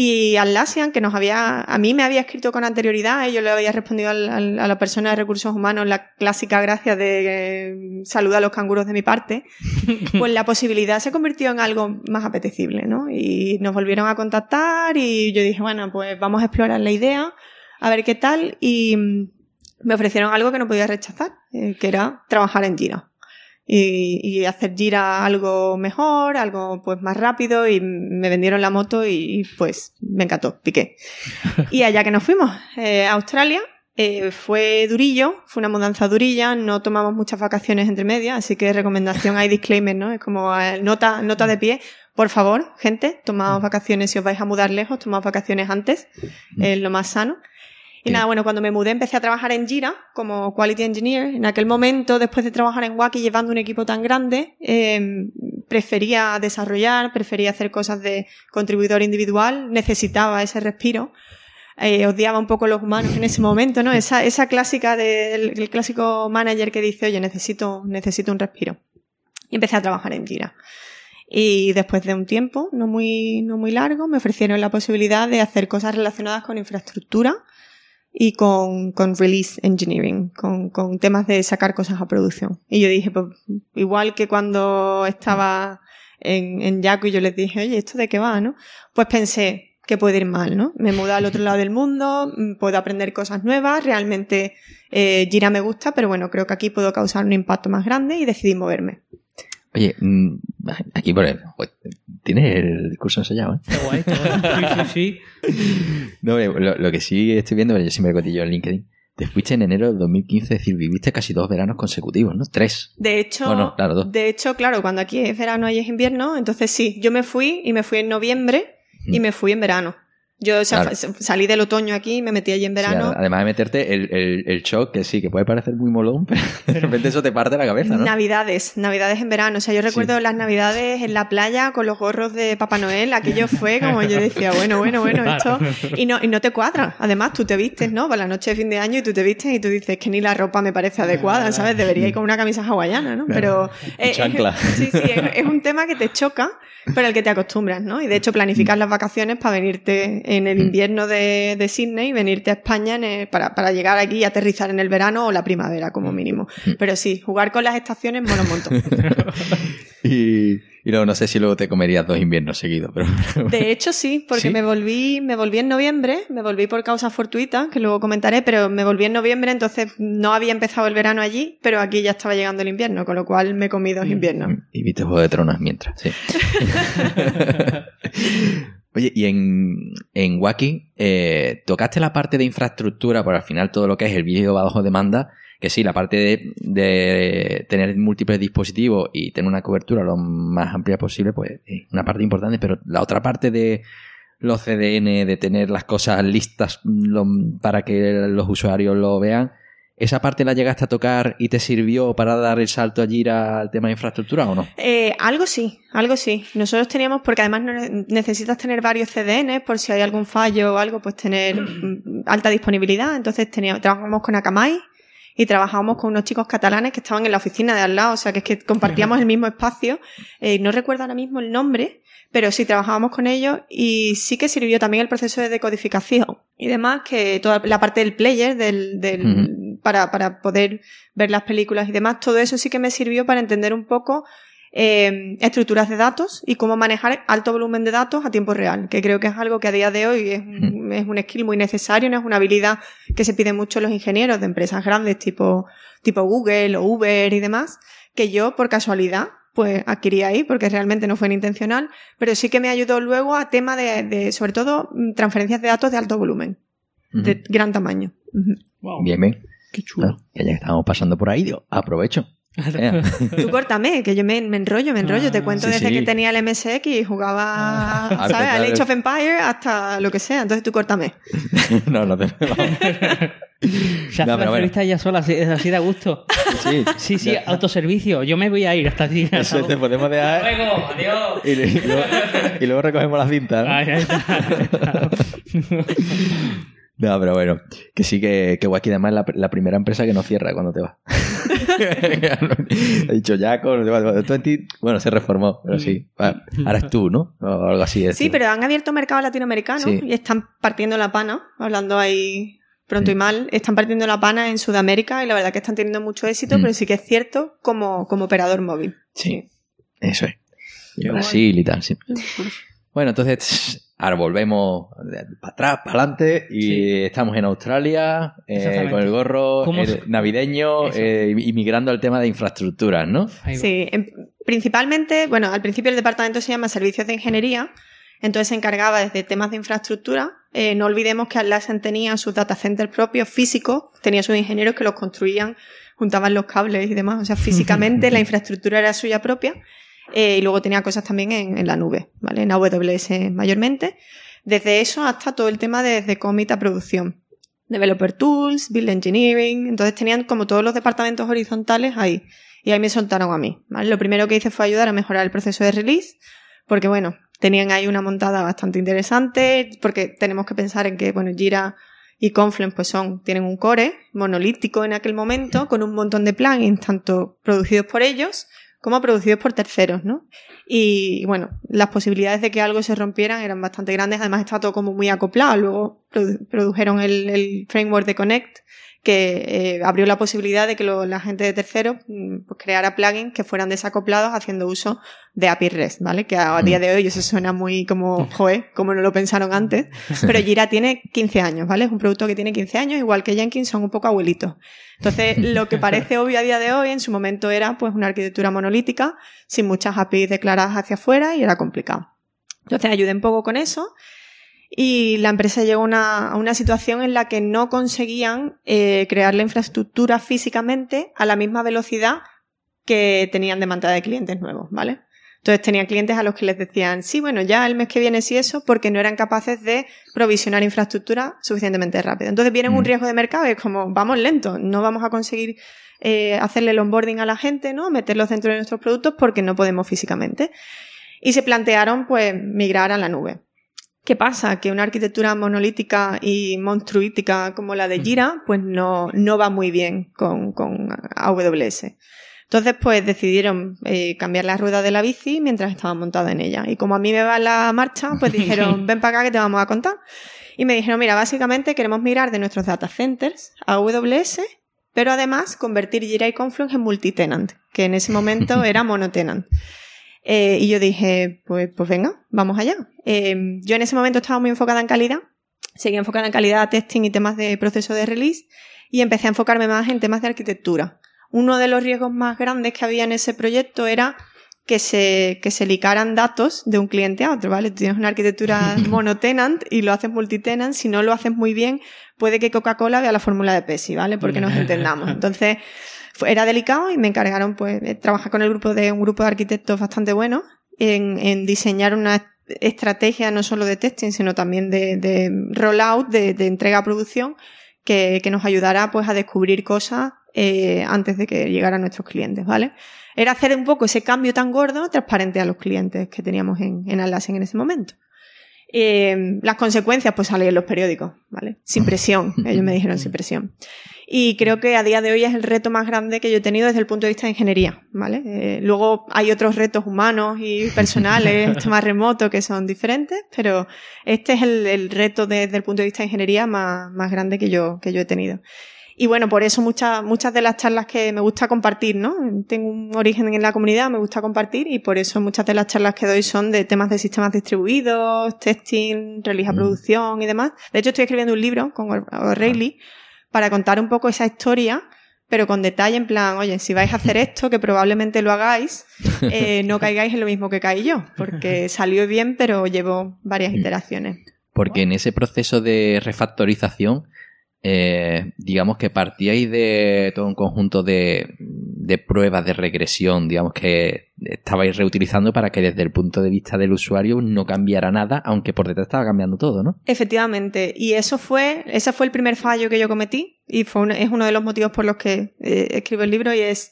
Y Atlassian, que nos había, a mí me había escrito con anterioridad, y yo le había respondido al- al- a la persona de recursos humanos la clásica gracia de eh, saluda a los canguros de mi parte, pues la posibilidad se convirtió en algo más apetecible, ¿no? Y nos volvieron a contactar y yo dije, bueno, pues vamos a explorar la idea, a ver qué tal, y mm, me ofrecieron algo que no podía rechazar, eh, que era trabajar en Jira. Y, y hacer Jira algo mejor, algo pues más rápido y me vendieron la moto y, pues me encantó, piqué. Y allá que nos fuimos, eh, a Australia, eh, fue durillo, fue una mudanza durilla, no tomamos muchas vacaciones entre medias, así que recomendación hay disclaimer, ¿no? Es como eh, nota, nota de pie. Por favor, gente, tomaos vacaciones si os vais a mudar lejos, tomaos vacaciones antes, es lo más sano. Y nada, bueno, cuando me mudé empecé a trabajar en Jira como Quality Engineer. En aquel momento, después de trabajar en Wacky llevando un equipo tan grande, eh, prefería desarrollar, prefería hacer cosas de contribuidor individual, necesitaba ese respiro. Eh, odiaba un poco los humanos en ese momento, ¿no? Esa, esa clásica del el clásico manager que dice, oye, necesito, necesito un respiro. Y empecé a trabajar en Jira. Y después de un tiempo, no muy, no muy largo, me ofrecieron la posibilidad de hacer cosas relacionadas con infraestructura y con, con release engineering, con, con temas de sacar cosas a producción. Y yo dije, pues, igual que cuando estaba en, en Yaku y yo les dije, oye, ¿esto de qué va, no? Pues pensé que puede ir mal, ¿no? Me mudo al otro lado del mundo, mm, puedo aprender cosas nuevas, realmente eh, Jira me gusta, pero bueno, creo que aquí puedo causar un impacto más grande y decidí moverme. Oye, mm, aquí por el, pues, tienes el discurso ensayado, ¿eh? Qué guay, guay. Sí, sí, sí. No, lo, lo que sí estoy viendo, yo siempre cotillo en LinkedIn, te fuiste en enero del 2015, es decir, viviste casi dos veranos consecutivos, ¿no? Tres. De hecho, Bueno, claro, dos. de hecho, claro, cuando aquí es verano y es invierno, entonces sí, yo me fui y me fui en noviembre y Mm. me fui en verano. Yo o sea, Claro. fa- salí del otoño aquí, me metí allí en Sí, verano. además de meterte el, el, el shock, que sí, que puede parecer muy molón, pero de repente eso te parte la cabeza, ¿no? Navidades, navidades en verano. O sea, yo recuerdo las navidades en la playa con los gorros de Papá Noel. Aquello fue como yo decía, bueno, bueno, bueno, esto. Y no, y no te cuadra. Además, tú te vistes, ¿no? Para la noche de fin de año y tú te vistes y tú dices que ni la ropa me parece adecuada, ¿sabes? Debería ir con una camisa hawaiana, ¿no? Pero. Y chancla. sí, sí, es, es un tema que te choca, pero al que te acostumbras, ¿no? Y de hecho, planificas las vacaciones para venirte en el Mm. invierno de, de Sydney y venirte a España en el- para, para llegar aquí y aterrizar en el verano o la primavera, como mínimo. Mm. Pero sí, jugar con las estaciones mola un montón. Y, y luego no sé si luego te comerías dos inviernos seguidos, pero... De hecho, sí, porque ¿Sí? me volví, me volví en noviembre, me volví por causas fortuitas, que luego comentaré, pero me volví en noviembre, entonces no había empezado el verano allí, pero aquí ya estaba llegando el invierno, con lo cual me comí dos inviernos. Y viste Juego de Tronos mientras, sí. Oye, y en, en Wacky, eh, tocaste la parte de infraestructura, por al final todo lo que es el vídeo bajo demanda, que sí, la parte de, de tener múltiples dispositivos y tener una cobertura lo más amplia posible, pues es una parte importante, pero la otra parte de los CDN, de tener las cosas listas lo- para que los usuarios lo vean, ¿esa parte la llegaste a tocar y te sirvió para dar el salto allí al tema de infraestructura o no? Eh, algo sí, algo sí. Nosotros teníamos, porque además no- necesitas tener varios CDNs por si hay algún fallo o algo, pues tener mm, alta disponibilidad. Entonces teníamos, trabajamos con Akamai y trabajábamos con unos chicos catalanes que estaban en la oficina de al lado, o sea que es que compartíamos el mismo espacio. Eh, no recuerdo ahora mismo el nombre, pero sí trabajábamos con ellos y sí que sirvió también el proceso de decodificación y demás, que toda la parte del player, del, del, para, para poder ver las películas y demás, todo eso sí que me sirvió para entender un poco eh, estructuras de datos y cómo manejar alto volumen de datos a tiempo real, que creo que es algo que a día de hoy es, un- es un skill muy necesario, no es una habilidad que se pide mucho a los ingenieros de empresas grandes tipo, tipo Google o Uber y demás, que yo por casualidad pues adquirí ahí porque realmente no fue intencional, pero sí que me ayudó luego a tema de, de sobre todo mm, transferencias de datos de alto volumen, de gran tamaño. Ujú. Wow, Bien, bien. Qué chulo. Que ya que estábamos pasando por ahí, digo, aprovecho. Tú córtame, que yo me, me enrollo, me enrollo. Te Ah, cuento sí, desde sí. que tenía el MSX y jugaba, Ah. Ah, ¿sabes? Al claro. Age of Empire hasta lo que sea. Entonces tú córtame. no, no te... Se hace No, la bueno. entrevista ella sola, así, así de gusto. Sí, Sí, sí, autoservicio. Yo me voy a ir hasta allí. Eso te podemos dejar Luego, adiós. y, y luego, y luego recogemos la cinta. ¿no? Ahí, ahí está. No, pero bueno, que sí que, que Wacky además es la, la primera empresa que no cierra cuando te vas. He dicho Jaco, no sé cuánto, 20, bueno, se reformó, pero sí. Bueno, ahora es tú, ¿no? O algo así. es Sí, tú. pero han abierto mercado latinoamericano Sí. y están partiendo la pana, hablando ahí pronto y mal, están partiendo la pana en Sudamérica y la verdad que están teniendo mucho éxito, Mm. pero sí que es cierto como, como operador móvil. Sí, eso es. Y Brasil y tal, sí. Bueno, entonces, ahora volvemos para atrás, para adelante y Sí. estamos en Australia eh, con el gorro ¿Cómo eh, navideño, eh, inmigrando al tema de infraestructuras, ¿no? Sí, principalmente, bueno, al principio el departamento se llama Servicios de Ingeniería, entonces se encargaba desde temas de infraestructura. Eh, no olvidemos que Atlassian tenía sus data centers propios físicos, tenía sus ingenieros que los construían, juntaban los cables y demás, o sea, físicamente la infraestructura era suya propia. Eh, y luego tenía cosas también en, la nube, ¿vale? En AWS mayormente. Desde eso hasta todo el tema de, de commit a producción. Developer Tools, Build Engineering. Entonces tenían como todos los departamentos horizontales ahí. Y ahí me soltaron a mí. Lo primero que hice fue ayudar a mejorar el proceso de release, porque bueno, tenían ahí una montada bastante interesante, porque tenemos que pensar en que, bueno, Jira y Confluence pues son, tienen un core monolítico en aquel momento, con un montón de plugins, tanto producidos por ellos como producidos por terceros, ¿no? Y bueno, las posibilidades de que algo se rompieran eran bastante grandes, además estaba todo como muy acoplado, luego produjeron el framework de Connect, que eh, abrió la posibilidad de que la gente de tercero mm, pues, creara plugins que fueran desacoplados haciendo uso de API REST, ¿vale? Que a, día mm. de hoy eso suena muy como, joe, como no lo pensaron antes. Pero Jira tiene 15 años, ¿vale? Es un producto que tiene 15 años, igual que Jenkins son un poco abuelitos. Entonces, lo que parece obvio a día de hoy, en su momento era pues una arquitectura monolítica, sin muchas APIs declaradas hacia afuera y era complicado. Entonces, ayudé un poco con eso y la empresa llegó a una situación en la que no conseguían eh, crear la infraestructura físicamente a la misma velocidad que tenían demanda de clientes nuevos, ¿vale? Entonces tenían clientes a los que les decían, sí, bueno, ya el mes que viene sí eso, porque no eran capaces de provisionar infraestructura suficientemente rápido. Entonces viene un mm. riesgo de mercado y es como, vamos lento, no vamos a conseguir eh, hacerle el onboarding a la gente, ¿no? Meterlos dentro de nuestros productos porque no podemos físicamente. Y se plantearon, pues, migrar a la nube. ¿Qué pasa? Que una arquitectura monolítica y monstruítica como la de. Jira, pues no, no va muy bien con, con AWS. Entonces, pues decidieron eh, cambiar la rueda de la bici mientras estaba montada en ella. Y como a mí me va la marcha, pues dijeron, ven para acá que te vamos a contar. Y me dijeron, mira, básicamente queremos mirar de nuestros data centers a AWS, pero además convertir Jira y Confluence en multitenant, que en ese momento era monotenant. Eh, y yo dije, pues, pues venga, vamos allá. Eh, yo en ese momento estaba muy enfocada en calidad, seguía enfocada en calidad, testing y temas de proceso de release, y empecé a enfocarme más en temas de arquitectura. Uno de los riesgos más grandes que había en ese proyecto era que se, que se licaran datos de un cliente a otro, ¿vale? Tú tienes una arquitectura monotenant y lo haces multitenant, si no lo haces muy bien, puede que Coca-Cola vea la fórmula de Pepsi, ¿vale? Porque nos entendamos. Entonces, era delicado y me encargaron pues de trabajar con el grupo de un grupo de arquitectos bastante bueno en, diseñar una estrategia no solo de testing, sino también de, rollout, de, entrega a producción, que, que, nos ayudará pues a descubrir cosas eh, antes de que llegaran nuestros clientes, ¿vale? Era hacer un poco ese cambio tan gordo transparente a los clientes que teníamos en, en Atlassian en ese momento. Eh, las consecuencias, pues salen en los periódicos, ¿vale? Sin presión, ellos me dijeron sin presión. Y creo que a día de hoy es el reto más grande que yo he tenido desde el punto de vista de ingeniería, ¿vale? Eh, luego hay otros retos humanos y personales, este más remoto, que son diferentes, pero este es el, el reto desde el punto de vista de ingeniería más, más grande que yo, que yo he tenido. Y bueno, por eso muchas, muchas de las charlas que me gusta compartir, ¿no? Tengo un origen en la comunidad, me gusta compartir y por eso muchas de las charlas que doy son de temas de sistemas distribuidos, testing, release a mm. producción y demás. De hecho, estoy escribiendo un libro con O'Reilly para contar un poco esa historia pero con detalle en plan, oye, si vais a hacer esto, que probablemente lo hagáis, eh, no caigáis en lo mismo que caí yo, porque salió bien, pero llevo varias mm. iteraciones. Porque en ese proceso de refactorización eh, digamos que partíais de todo un conjunto de, de, pruebas de regresión, digamos que estabais reutilizando para que desde el punto de vista del usuario no cambiara nada, aunque por detrás estaba cambiando todo, ¿no? Efectivamente, y eso fue, ese fue el primer fallo que yo cometí y fue es uno de los motivos por los que eh, escribo el libro y es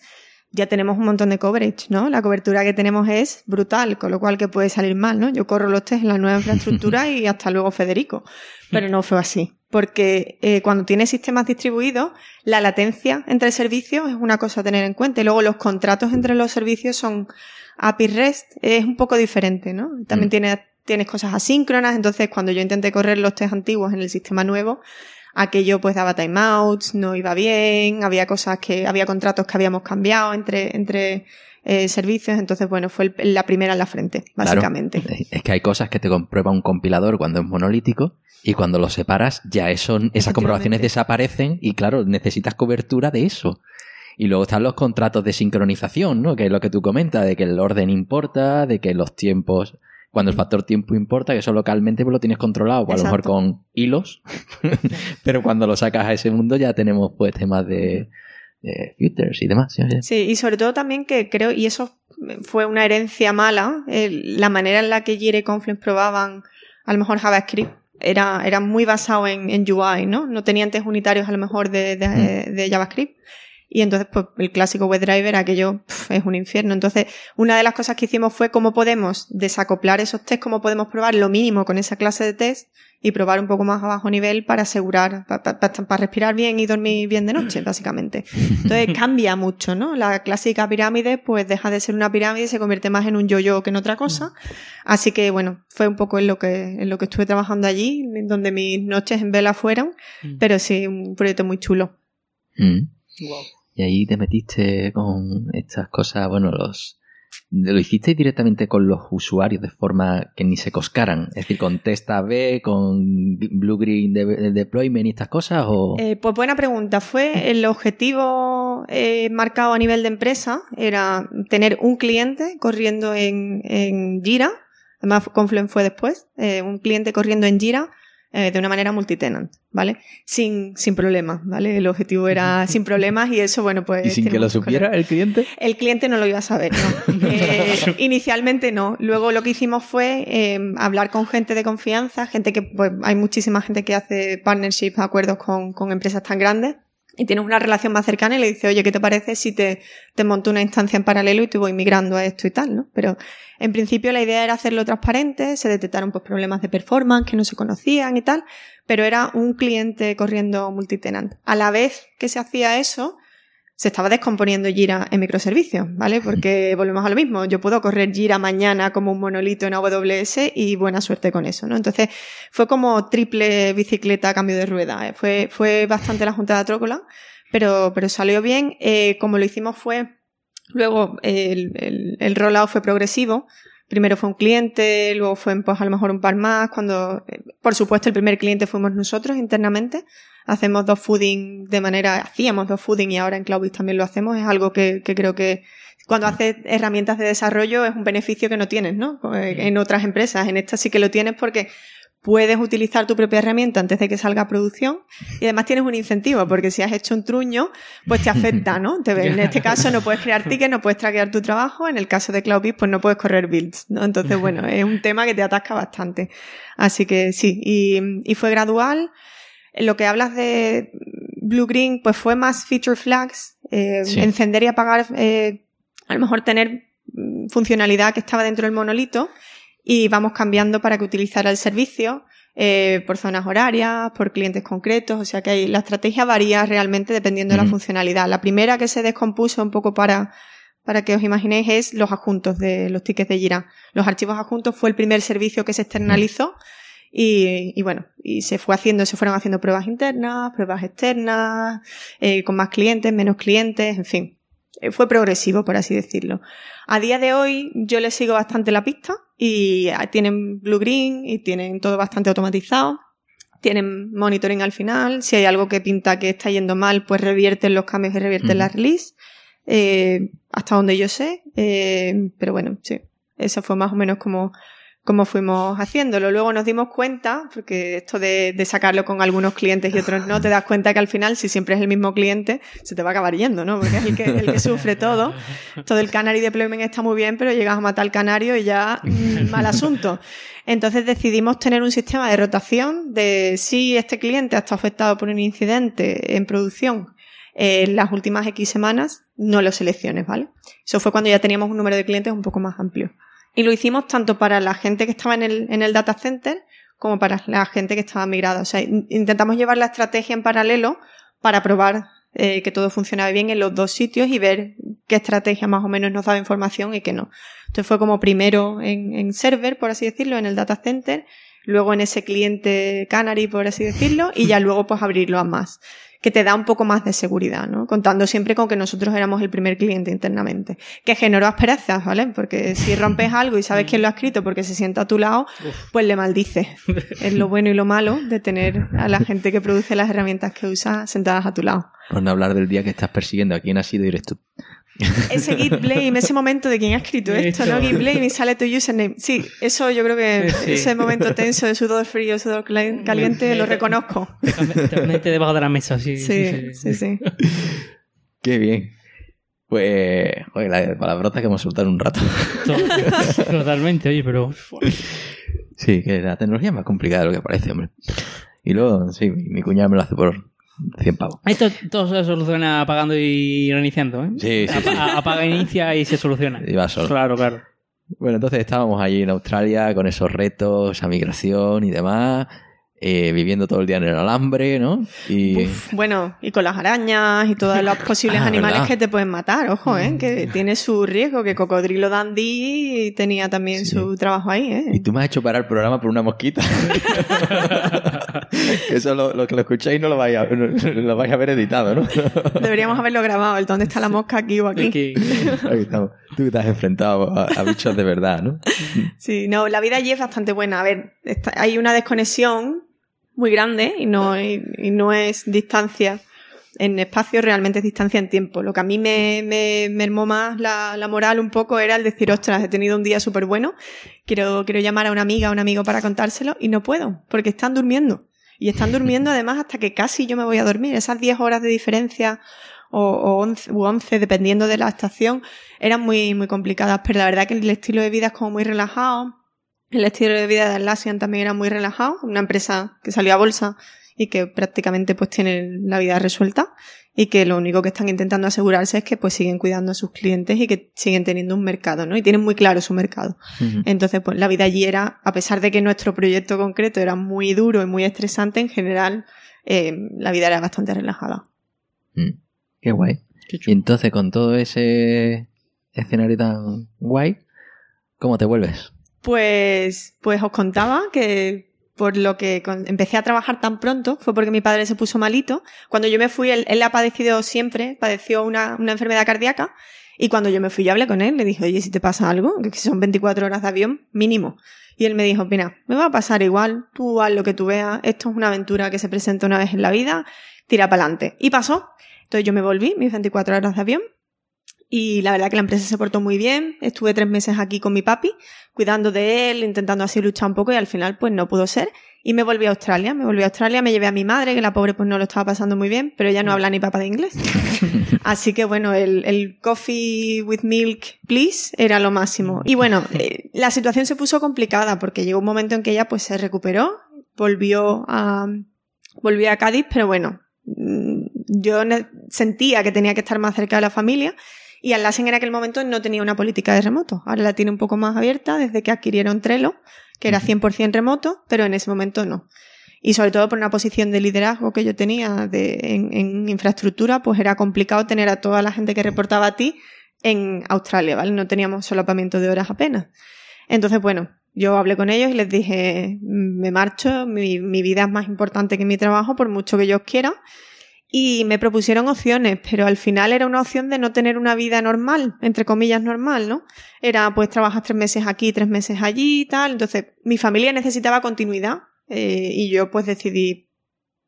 ya tenemos un montón de coverage, ¿no? La cobertura que tenemos es brutal, con lo cual que puede salir mal, ¿no? Yo corro los test en la nueva infraestructura y hasta luego Federico. Pero no fue así. Porque eh, cuando tienes sistemas distribuidos, la latencia entre servicios es una cosa a tener en cuenta. Y luego los contratos entre los servicios son API REST, es un poco diferente, ¿no? También mm. tienes, tienes cosas asíncronas, entonces cuando yo intenté correr los test antiguos en el sistema nuevo, aquello pues daba timeouts, no iba bien, había cosas que, había contratos que habíamos cambiado entre, entre eh, servicios, entonces bueno, fue la primera en la frente, básicamente. Es que hay cosas que te comprueba un compilador cuando es monolítico y cuando lo separas ya eso, esas comprobaciones desaparecen y claro, necesitas cobertura de eso. Y luego están los contratos de sincronización, ¿no? Que es lo que tú comentas, de que el orden importa, de que los tiempos cuando el factor tiempo importa, que eso localmente pues lo tienes controlado, pues a lo mejor con hilos, pero cuando lo sacas a ese mundo ya tenemos pues temas de, filters y demás. ¿sí? y sobre todo también que creo, y eso fue una herencia mala, la manera en la que Jira y Confluence probaban a lo mejor JavaScript era, era muy basado en, en UI, ¿no? No tenía antes unitarios a lo mejor de, de, Mm. de JavaScript. Y entonces, pues, el clásico WebDriver, aquello pf, es un infierno. Entonces, una de las cosas que hicimos fue cómo podemos desacoplar esos tests, cómo podemos probar lo mínimo con esa clase de test y probar un poco más a bajo nivel para asegurar, para respirar bien y dormir bien de noche, básicamente. Entonces, cambia mucho, ¿no? La clásica pirámide, pues, deja de ser una pirámide y se convierte más en un yo-yo que en otra cosa. Así que, bueno, fue un poco en lo que, en lo que estuve trabajando allí, donde mis noches en vela fueron, Mm. pero sí, un proyecto muy chulo. Mm. Y ahí te metiste con estas cosas, bueno, los... ¿Lo hiciste directamente con los usuarios de forma que ni se coscaran? Es decir, con Test AB, con Blue Green de- Deployment y estas cosas, o... Eh, pues buena pregunta. Fue el objetivo eh, marcado a nivel de empresa, era tener un cliente corriendo en, en Jira, además Confluent fue después, eh, un cliente corriendo en Jira eh, de una manera multitenant, ¿vale? Sin, sin problemas, ¿vale? El objetivo era sin problemas y eso, bueno, pues... ¿Y sin que lo supiera el cliente? El cliente no lo iba a saber, ¿no? Eh, inicialmente no. Luego lo que hicimos fue eh, hablar con gente de confianza, gente que, pues, hay muchísima gente que hace partnerships, acuerdos con, con empresas tan grandes. Y tienes una relación más cercana y le dices, oye, ¿qué te parece si te, te monto una instancia en paralelo y te voy migrando a esto y tal, ¿no? Pero en principio la idea era hacerlo transparente, se detectaron pues problemas de performance que no se conocían y tal, pero era un cliente corriendo multitenant. A la vez que se hacía eso, se estaba descomponiendo Jira en microservicios, ¿vale? Porque volvemos a lo mismo. Yo puedo correr Jira mañana como un monolito en AWS y buena suerte con eso, ¿no? Entonces fue como triple bicicleta a cambio de rueda. ¿eh? Fue, fue bastante la junta de trócola, pero, pero salió bien. Eh, como lo hicimos fue, luego el, el, el rollout fue progresivo. Primero fue un cliente, luego fue pues a lo mejor un par más. Cuando, eh, por supuesto, el primer cliente fuimos nosotros internamente hacemos dos fooding de manera, hacíamos dos fooding y ahora en Cloudbit también lo hacemos, es algo que, que creo que cuando haces herramientas de desarrollo es un beneficio que no tienes, ¿no? En otras empresas, en esta sí que lo tienes porque puedes utilizar tu propia herramienta antes de que salga a producción y además tienes un incentivo porque si has hecho un truño pues te afecta, ¿no? Te, en este caso no puedes crear tickets, no puedes traquear tu trabajo, en el caso de Cloudbit pues no puedes correr builds, ¿no? Entonces bueno, es un tema que te atasca bastante. Así que sí, y, y fue gradual. Lo que hablas de Blue Green, pues fue más feature flags, eh, Sí. encender y apagar, eh, a lo mejor tener mm, funcionalidad que estaba dentro del monolito y vamos cambiando para que utilizara el servicio eh, por zonas horarias, por clientes concretos, o sea que la estrategia varía realmente dependiendo de la funcionalidad. La primera que se descompuso un poco para, para que os imaginéis es los adjuntos de los tickets de Jira. Los archivos adjuntos fue el primer servicio que se externalizó y, y bueno, y se fue haciendo, se fueron haciendo pruebas internas, pruebas externas, eh, con más clientes, menos clientes, en fin. Eh, Fue progresivo, por así decirlo. A día de hoy yo le sigo bastante la pista y ah, tienen Blue Green y tienen todo bastante automatizado. Tienen monitoring al final. Si hay algo que pinta que está yendo mal, pues revierten los cambios y revierten Ujú. la release. Eh, hasta donde yo sé. Eh, pero bueno, sí. Eso fue más o menos como, como fuimos haciéndolo. Luego nos dimos cuenta, porque esto de, de sacarlo con algunos clientes y otros no, te das cuenta que al final, si siempre es el mismo cliente, se te va a acabar yendo, ¿no? Porque es el que, el que sufre todo. Todo el Canary Deployment está muy bien, pero llegas a matar al canario y ya mm, mal asunto. Entonces decidimos tener un sistema de rotación de si este cliente ha estado afectado por un incidente en producción en las últimas X semanas, no lo selecciones, ¿vale? Eso fue cuando ya teníamos un número de clientes un poco más amplio. Y lo hicimos tanto para la gente que estaba en el, en el data center como para la gente que estaba migrada. O sea, in- intentamos llevar la estrategia en paralelo para probar eh, que todo funcionaba bien en los dos sitios y ver qué estrategia más o menos nos daba información y qué no. Entonces fue como primero en, en server, por así decirlo, en el data center, luego en ese cliente Canary, por así decirlo, y ya luego pues abrirlo a más que te da un poco más de seguridad, ¿no? Contando siempre con que nosotros éramos el primer cliente internamente. Que generó asperezas, ¿vale? Porque si rompes algo y sabes quién lo ha escrito porque se sienta a tu lado, pues le maldices. Es lo bueno y lo malo de tener a la gente que produce las herramientas que usa sentadas a tu lado. Por no hablar del día que estás persiguiendo a quién ha sido eres tú. Ese git blame, ese momento de quién ha escrito esto, ¿no? Git blame y sale tu username. Sí, eso yo creo que Sí. ese momento tenso de sudor frío, sudor cali- caliente, lo reconozco. Te mete debajo de la mesa, sí. Sí, sí, sí. Qué bien. Pues, joder, la palabrotas que hemos soltado un rato. To- Totalmente, oye, pero. Sí, que la tecnología es más complicada de lo que parece, hombre. Y luego, sí, mi, mi cuñada me lo hace por 100 pavos. Esto todo se soluciona apagando y reiniciando, ¿eh? Sí, sí, sí. Apa- Apaga, inicia y se soluciona. Y va solo. Claro, claro. Bueno, entonces estábamos allí en Australia con esos retos, esa migración y demás, eh, viviendo todo el día en el alambre, ¿no? Y Uf, bueno, y con las arañas y todos los posibles Ah, animales ¿verdad? que te pueden matar, ojo, ¿eh? que tiene su riesgo, que Cocodrilo Dandy tenía también Sí. su trabajo ahí. ¿eh? Y tú me has hecho parar el programa por una mosquita. eso lo, lo que lo escucháis no lo vais a, no- lo vais a ver editado, ¿no? Deberíamos haberlo grabado, el dónde está la mosca aquí o aquí. Que- Ahí estamos. Tú te has enfrentado a, a bichos de verdad, ¿no? Sí, no, la vida allí es bastante buena. A ver, hay una desconexión muy grande y no, y, no es distancia en espacio, realmente es distancia en tiempo. Lo que a mí me, me mermó más la, moral un poco era el decir, ostras, he tenido un día súper bueno, quiero, quiero llamar a una amiga o un amigo para contárselo y no puedo, porque están durmiendo. Y están durmiendo además hasta que casi yo me voy a dormir. Esas 10 horas de diferencia o, o 11, u 11, dependiendo de la estación, eran muy, muy complicadas. Pero la verdad que el estilo de vida es como muy relajado. El estilo de vida de Atlassian también era muy relajado. Una empresa que salió a bolsa y que prácticamente pues tiene la vida resuelta y que lo único que están intentando asegurarse es que pues siguen cuidando a sus clientes y que siguen teniendo un mercado, ¿no? Y tienen muy claro su mercado. Entonces, pues la vida allí era, a pesar de que nuestro proyecto concreto era muy duro y muy estresante, en general eh, la vida era bastante relajada. Mm. Qué guay. Qué Y entonces, con todo ese escenario tan guay, ¿cómo te vuelves? Pues, pues os contaba que por lo que empecé a trabajar tan pronto fue porque mi padre se puso malito. Cuando yo me fui, él, él ha padecido siempre, padeció una, una enfermedad cardíaca. Y cuando yo me fui, yo hablé con él, le dije, oye, si te pasa algo, que son 24 horas de avión mínimo. Y él me dijo, mira, me va a pasar igual, tú haz lo que tú veas, esto es una aventura que se presenta una vez en la vida, tira para adelante. Y pasó. Entonces yo me volví, mis 24 horas de avión, y la verdad que la empresa se portó muy bien. Estuve tres meses aquí con mi papi, cuidando de él, intentando así luchar un poco y al final pues no pudo ser. Y me volví a Australia. Me volví a Australia, me llevé a mi madre, que la pobre pues no lo estaba pasando muy bien, pero ella no habla ni papa de inglés. Así que bueno, el, el coffee with milk, please, era lo máximo. Y bueno, eh, la situación se puso complicada porque llegó un momento en que ella pues se recuperó, volvió a, volvió a Cádiz, pero bueno, mm, yo ne- sentía que tenía que estar más cerca de la familia y Atlassian en aquel momento no tenía una política de remoto. Ahora la tiene un poco más abierta desde que adquirieron Trello, que era 100% remoto, pero en ese momento no. Y sobre todo por una posición de liderazgo que yo tenía de- en, en infraestructura, pues era complicado tener a toda la gente que reportaba a ti en Australia, ¿vale? No teníamos solapamiento de horas apenas. Entonces, bueno, yo hablé con ellos y les dije, me marcho, mi, vida es más importante que mi trabajo, por mucho que yo quiera. Y me propusieron opciones, pero al final era una opción de no tener una vida normal, entre comillas normal, ¿no? Era pues trabajas tres meses aquí, tres meses allí y tal. Entonces, mi familia necesitaba continuidad eh, y yo pues decidí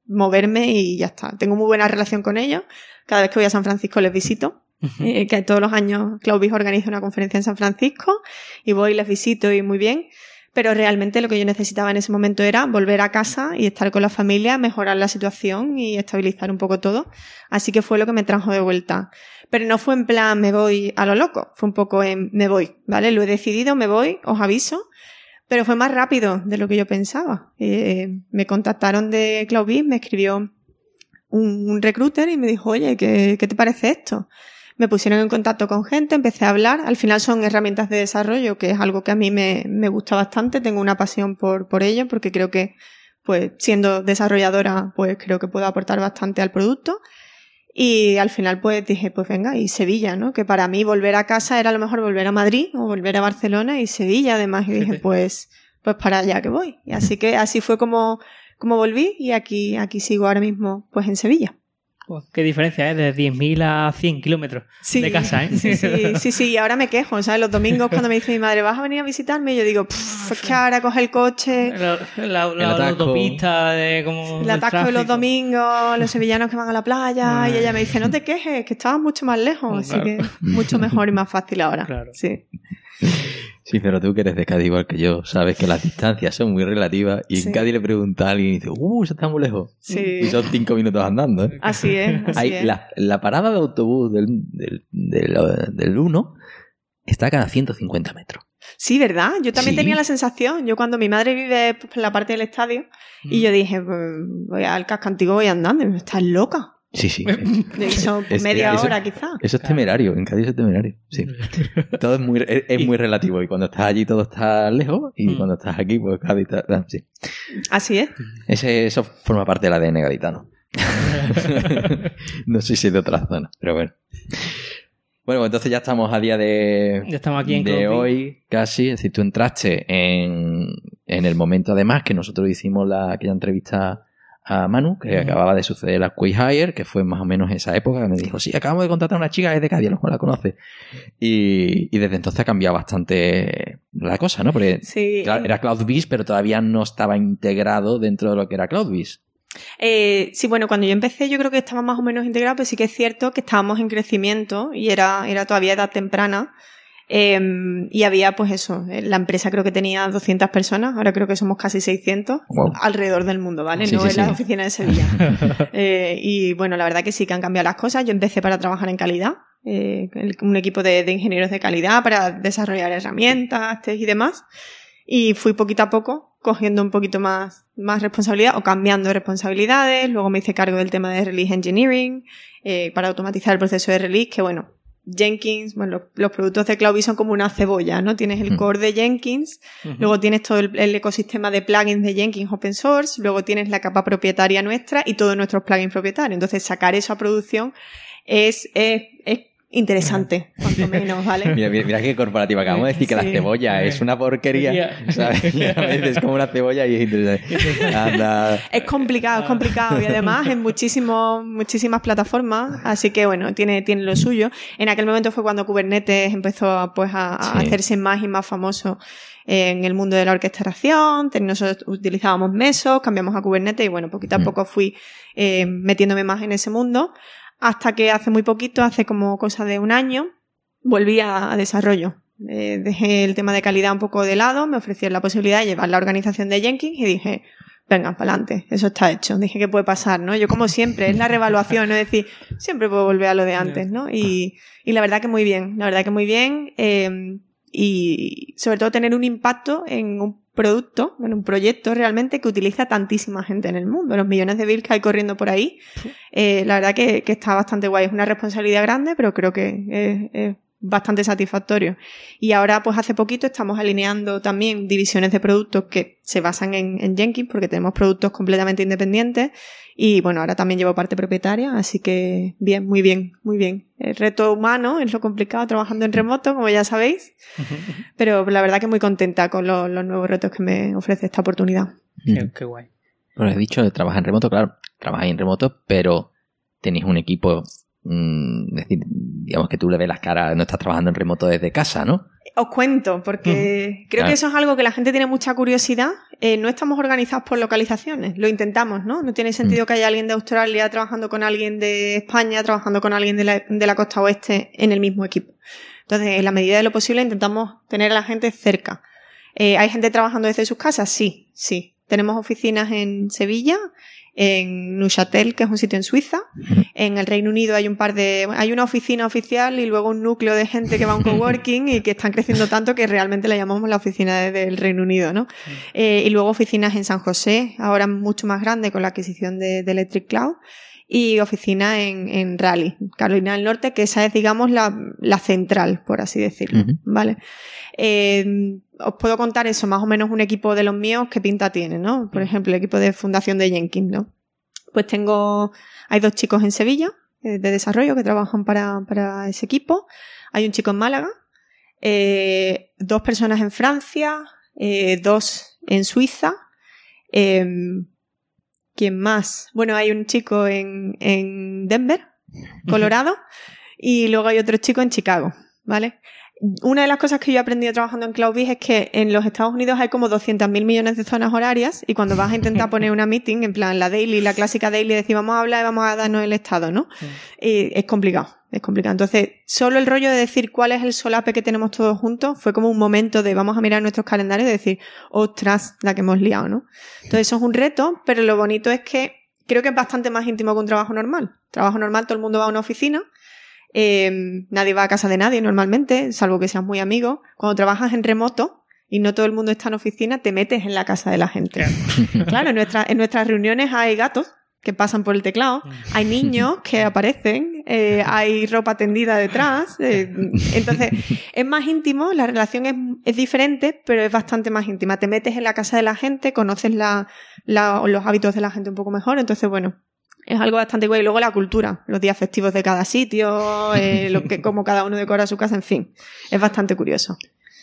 moverme y ya está. Tengo muy buena relación con ellos. Cada vez que voy a San Francisco les visito. Eh, que todos los años Claubis organiza una conferencia en San Francisco y voy, les visito y muy bien. Pero realmente lo que yo necesitaba en ese momento era volver a casa y estar con la familia, mejorar la situación y estabilizar un poco todo. Así que fue lo que me trajo de vuelta. Pero no fue en plan me voy a lo loco, fue un poco en me voy, ¿vale? Lo he decidido, me voy, os aviso. Pero fue más rápido de lo que yo pensaba. Eh, me contactaron de Claubis, me escribió un, un recruiter y me dijo, oye, ¿qué, ¿qué te parece esto? Me pusieron en contacto con gente, empecé a hablar. Al final son herramientas de desarrollo, que es algo que a mí me, me gusta bastante. Tengo una pasión por, por ello, porque creo que, pues, siendo desarrolladora, pues creo que puedo aportar bastante al producto. Y al final, pues dije, pues venga, y Sevilla, ¿no? Que para mí volver a casa era a lo mejor volver a Madrid o volver a Barcelona y Sevilla, además. Y dije, pues, pues para allá que voy. Y así que así fue como, como volví y aquí, aquí sigo ahora mismo, pues en Sevilla. Qué diferencia, ¿eh? De 10.000 a 100 kilómetros Sí, de casa, ¿eh? Sí, sí, sí, sí, y ahora me quejo, ¿sabes? Los domingos cuando me dice mi madre, ¿vas a venir a visitarme? Y yo digo, "Pff, es que ahora coge el coche, La, la- la atasco. autopista de como el atasco de los domingos, los sevillanos que van a la playa, Ah. y ella me dice, no te quejes, que estabas mucho más lejos, así Claro. que mucho mejor y más fácil ahora. Claro. Sí. Sí, pero tú que eres de Cádiz igual que yo, sabes que las distancias son muy relativas y Sí. en Cádiz le pregunta a alguien y dice, ¡uh, eso está muy lejos! Sí. Y son cinco minutos andando, ¿eh? Así es, así Hay- es. la, la parada de autobús del, del, del, del 1 está a cada 150 metros. Sí, ¿verdad? Yo también Sí. tenía la sensación. Yo cuando mi madre vive en la parte del estadio y yo dije, pues, voy al casco antiguo voy andando. Y me, estás loca. Sí, sí. Es- media eso- hora quizá. Eso es temerario, en Cádiz es temerario. Sí. Todo es muy, es, es muy relativo. Y cuando estás allí todo está lejos. Y Mm. cuando estás aquí, pues Cádiz está. ah, Sí. Así es. Ese, eso forma parte del ADN gaditano. no sé si es de otra zona, pero bueno. Bueno, pues entonces ya estamos a día de, Ya estamos aquí en de hoy, casi. Es decir, tú entraste en, en el momento, además, que nosotros hicimos la, aquella entrevista a Manu, que acababa de suceder la Quick Hire, que fue más o menos esa época, que me dijo, sí, acabamos de contratar a una chica que es de Cádiz, a lo mejor la conoce. Y, y desde entonces ha cambiado bastante la cosa, ¿no? Porque Sí. era CloudBees, pero todavía no estaba integrado dentro de lo que era CloudBees. Eh, sí, bueno, cuando yo empecé yo creo que estaba más o menos integrado, pero sí que es cierto que estábamos en crecimiento y era, era todavía edad temprana. Eh, y había, pues eso, eh, la empresa creo que tenía 200 personas, ahora creo que somos casi 600 Wow. alrededor del mundo, ¿vale? Sí, no sí, en la sí. oficina de Sevilla. Eh, y bueno, la verdad que sí que han cambiado las cosas. Yo empecé para trabajar en calidad, eh, el- un equipo de, de ingenieros de calidad para desarrollar herramientas, test y demás. Y fui poquito a poco cogiendo un poquito más, más responsabilidad o cambiando responsabilidades. Luego me hice cargo del tema de release engineering eh, para automatizar el proceso de release, que bueno, Jenkins, bueno, los, los productos de CloudBees son como una cebolla, ¿no? Tienes el Mm. core de Jenkins, Luego tienes todo el, el ecosistema de plugins de Jenkins open source, luego tienes la capa propietaria nuestra y todos nuestros plugins propietarios. Entonces, sacar eso a producción es, es, es interesante, cuanto menos, ¿vale? Mira, mira, mira qué corporativa. Acabamos de decir que la Sí. cebolla es una porquería. ¿sabes? Y a veces es como una cebolla y es interesante. Anda. Es complicado, es complicado y además en muchísimos, muchísimas plataformas, así que bueno, tiene, tiene lo suyo. En aquel momento fue cuando Kubernetes empezó pues a, a Sí. hacerse más y más famoso en el mundo de la orquestación. Nosotros utilizábamos Mesos, cambiamos a Kubernetes y bueno, poquito a Mm. poco fui eh, metiéndome más en ese mundo hasta que hace muy poquito, hace como cosa de un año, volví a, a desarrollo. Eh, dejé el tema de calidad un poco de lado, me ofrecieron la posibilidad de llevar la organización de Jenkins y dije, venga, para adelante, eso está hecho. Dije, ¿qué puede pasar? ¿no? Yo como siempre, es la revaluación, ¿no? Es decir, siempre puedo volver a lo de antes, ¿no? Y, y la verdad que muy bien, la verdad que muy bien. eh, y sobre todo tener un impacto en un producto, en un proyecto realmente que utiliza tantísima gente en el mundo. Los millones de builds que hay corriendo por ahí. Eh, la verdad que, que está bastante guay. Es una responsabilidad grande, pero creo que es, es bastante satisfactorio. Y ahora, pues hace poquito estamos alineando también divisiones de productos que se basan en, en Jenkins, porque tenemos productos completamente independientes. Y bueno, ahora también llevo parte propietaria, así que bien, muy bien, muy bien. El reto humano es lo complicado trabajando en remoto, como ya sabéis, pero la verdad que muy contenta con lo- los nuevos retos que me ofrece esta oportunidad. Qué, qué guay. Bueno, he dicho de trabajar en remoto, claro, trabajáis en remoto, pero tenéis un equipo, mm, es decir, digamos que tú le ves las caras, no estás trabajando en remoto desde casa, ¿no? Os cuento, porque creo Claro. que eso es algo que la gente tiene mucha curiosidad. Eh, no estamos organizados por localizaciones, lo intentamos, ¿no? No tiene sentido que haya alguien de Australia trabajando con alguien de España, trabajando con alguien de la, de la costa oeste en el mismo equipo. Entonces, en la medida de lo posible, intentamos tener a la gente cerca. Eh, ¿Hay gente trabajando desde sus casas? Sí, sí. Tenemos oficinas en Sevilla, en Neuchâtel, que es un sitio en Suiza. En el Reino Unido hay un par de, hay una oficina oficial y luego un núcleo de gente que va a un coworking y que están creciendo tanto que realmente la llamamos la oficina de- del Reino Unido, ¿no? Eh, y luego oficinas en San José, ahora mucho más grande con la adquisición de, de Electric Cloud. Y oficina en, en Raleigh, Carolina del Norte, que esa es, digamos, la, la central, por así decirlo. ¿Vale? Eh, os puedo contar eso, más o menos un equipo de los míos, qué pinta tiene, ¿no? Por ejemplo, el equipo de fundación de Jenkins, ¿no? Pues tengo, hay dos chicos en Sevilla eh, de desarrollo que trabajan para, para ese equipo. Hay un chico en Málaga, eh, dos personas en Francia, eh, dos en Suiza. ¿Quién más? Bueno, hay un chico en, en Denver, Colorado, y luego hay otro chico en Chicago, ¿vale? Una de las cosas que yo he aprendido trabajando en CloudBees es que en los Estados Unidos hay como 200.000 millones de zonas horarias y cuando vas a intentar poner una meeting, en plan la daily, la clásica daily, decir vamos a hablar y vamos a darnos el estado, ¿no? Y es complicado, es complicado. Entonces, solo el rollo de decir cuál es el solape que tenemos todos juntos fue como un momento de vamos a mirar nuestros calendarios y decir, ostras, la que hemos liado, ¿no? Entonces, eso es un reto, pero lo bonito es que creo que es bastante más íntimo que un trabajo normal. Trabajo normal, todo el mundo va a una oficina, Eh, nadie va a casa de nadie normalmente, salvo que seas muy amigo. Cuando trabajas en remoto y no todo el mundo está en oficina, te metes en la casa de la gente. Claro, en, nuestra- en nuestras reuniones hay gatos que pasan por el teclado, hay niños que aparecen, eh, hay ropa tendida detrás. eh, entonces, es más íntimo, la relación es, es diferente, pero es bastante más íntima. Te metes en la casa de la gente, conoces la, la- los hábitos de la gente un poco mejor, entonces, bueno, es algo bastante guay. Y luego la cultura, los días festivos de cada sitio, eh, lo que, cómo cada uno decora su casa, en fin, es bastante curioso.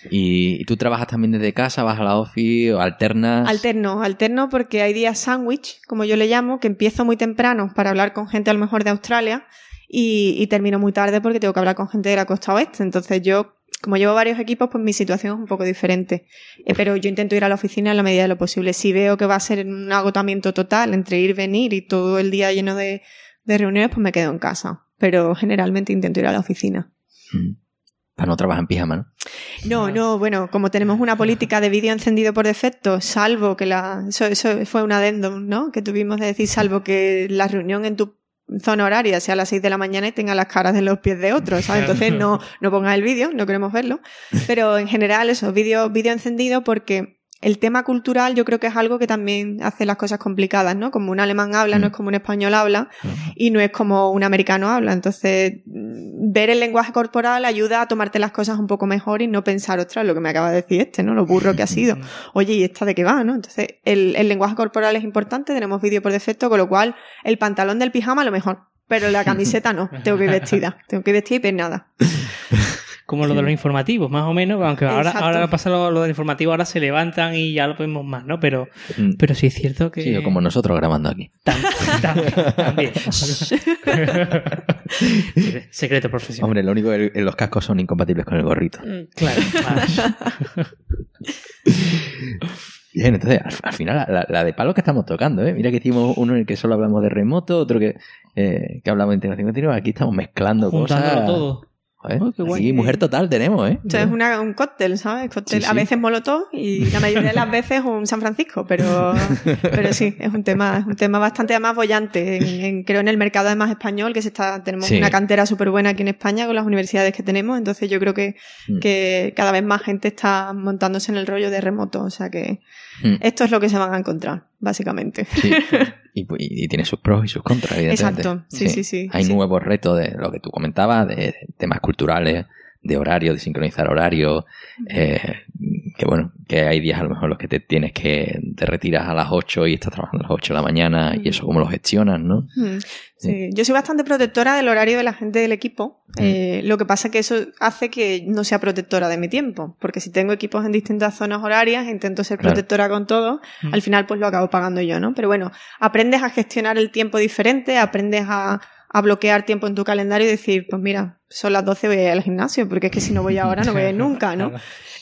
¿Y, y tú trabajas también desde casa, vas a la office o alternas? Alterno, alterno porque hay días sándwich, como yo le llamo, que empiezo muy temprano para hablar con gente a lo mejor de Australia y, y termino muy tarde porque tengo que hablar con gente de la costa oeste. Entonces yo, como llevo varios equipos, pues mi situación es un poco diferente. Eh, pero yo intento ir a la oficina en la medida de lo posible. Si veo que va a ser un agotamiento total entre ir, venir y todo el día lleno de, de reuniones, pues me quedo en casa. Pero generalmente intento ir a la oficina. Mm. Para no trabajar en pijama, ¿no? No, no, bueno, como tenemos una política de vídeo encendido por defecto, salvo que la. Eso, eso fue un adendum, ¿no? Que tuvimos de decir, salvo que la reunión en tu zona horaria sea a las 6 de la mañana y tenga las caras de los pies de otros, ¿sabes? Entonces no, no pongas el vídeo, no queremos verlo. Pero en general, eso, vídeo, vídeo encendido porque el tema cultural yo creo que es algo que también hace las cosas complicadas, ¿no? Como un alemán habla, no es como un español habla y no es como un americano habla. Entonces, mm, ver el lenguaje corporal ayuda a tomarte las cosas un poco mejor y no pensar, ostras, lo que me acaba de decir este, ¿no? Lo burro que ha sido. Oye, ¿y esta de qué va, no? Entonces, el, el lenguaje corporal es importante, tenemos vídeo por defecto, con lo cual el pantalón del pijama a lo mejor. Pero la camiseta no, tengo que ir vestida, tengo que ir vestida y peinada. Como lo de los informativos, más o menos, aunque ahora, Exacto. ahora pasa lo, lo del informativo, ahora se levantan y ya lo vemos más, ¿no? Pero, Mm. pero sí es cierto que... Sí, o como nosotros grabando aquí. Tam- tam- también. Secreto profesional. Hombre, lo único que el- los cascos son incompatibles con el gorrito. Mm, Claro. claro. Bien, entonces, al, al final, la, la de palo que estamos tocando, ¿eh? Mira que hicimos uno en el que solo hablamos de remoto, otro que, eh, que hablamos de integración continua. Aquí estamos mezclando Juntándolo cosas. todo. Joder, Oh, qué guay. aquí mujer total tenemos, ¿eh? Esto es una- un cóctel, ¿sabes? Cóctel, Sí, A sí. veces molotov y la mayoría de las veces un San Francisco, pero, pero sí, es un tema, es un tema bastante además bollante. En, en- creo en el mercado además español, que se está, tenemos Sí. una cantera súper buena aquí en España con las universidades que tenemos, entonces yo creo que, Mm. que cada vez más gente está montándose en el rollo de remoto, o sea que Mm. esto es lo que se van a encontrar, básicamente. Sí. Y, pues, y- y tiene sus pros y sus contras, evidentemente. Exacto, sí, sí, sí, Hay sí. nuevos retos de lo que tú comentabas, de temas culturales, de horario, de sincronizar horario. eh, que bueno, que hay días a lo mejor los que te tienes que te retiras a las 8 y estás trabajando a las 8 de la mañana y eso cómo lo gestionas, ¿no? Mm, Sí. Yo soy bastante protectora del horario de la gente del equipo. Mm. Eh, lo que pasa es que eso hace que no sea protectora de mi tiempo. Porque si tengo equipos en distintas zonas horarias, intento ser Claro. protectora con todo, al final pues lo acabo pagando yo, ¿no? Pero bueno, aprendes a gestionar el tiempo diferente, aprendes a, a bloquear tiempo en tu calendario y decir, pues mira, son las 12 voy a ir al gimnasio, porque es que si no voy ahora no voy a ir nunca, ¿no?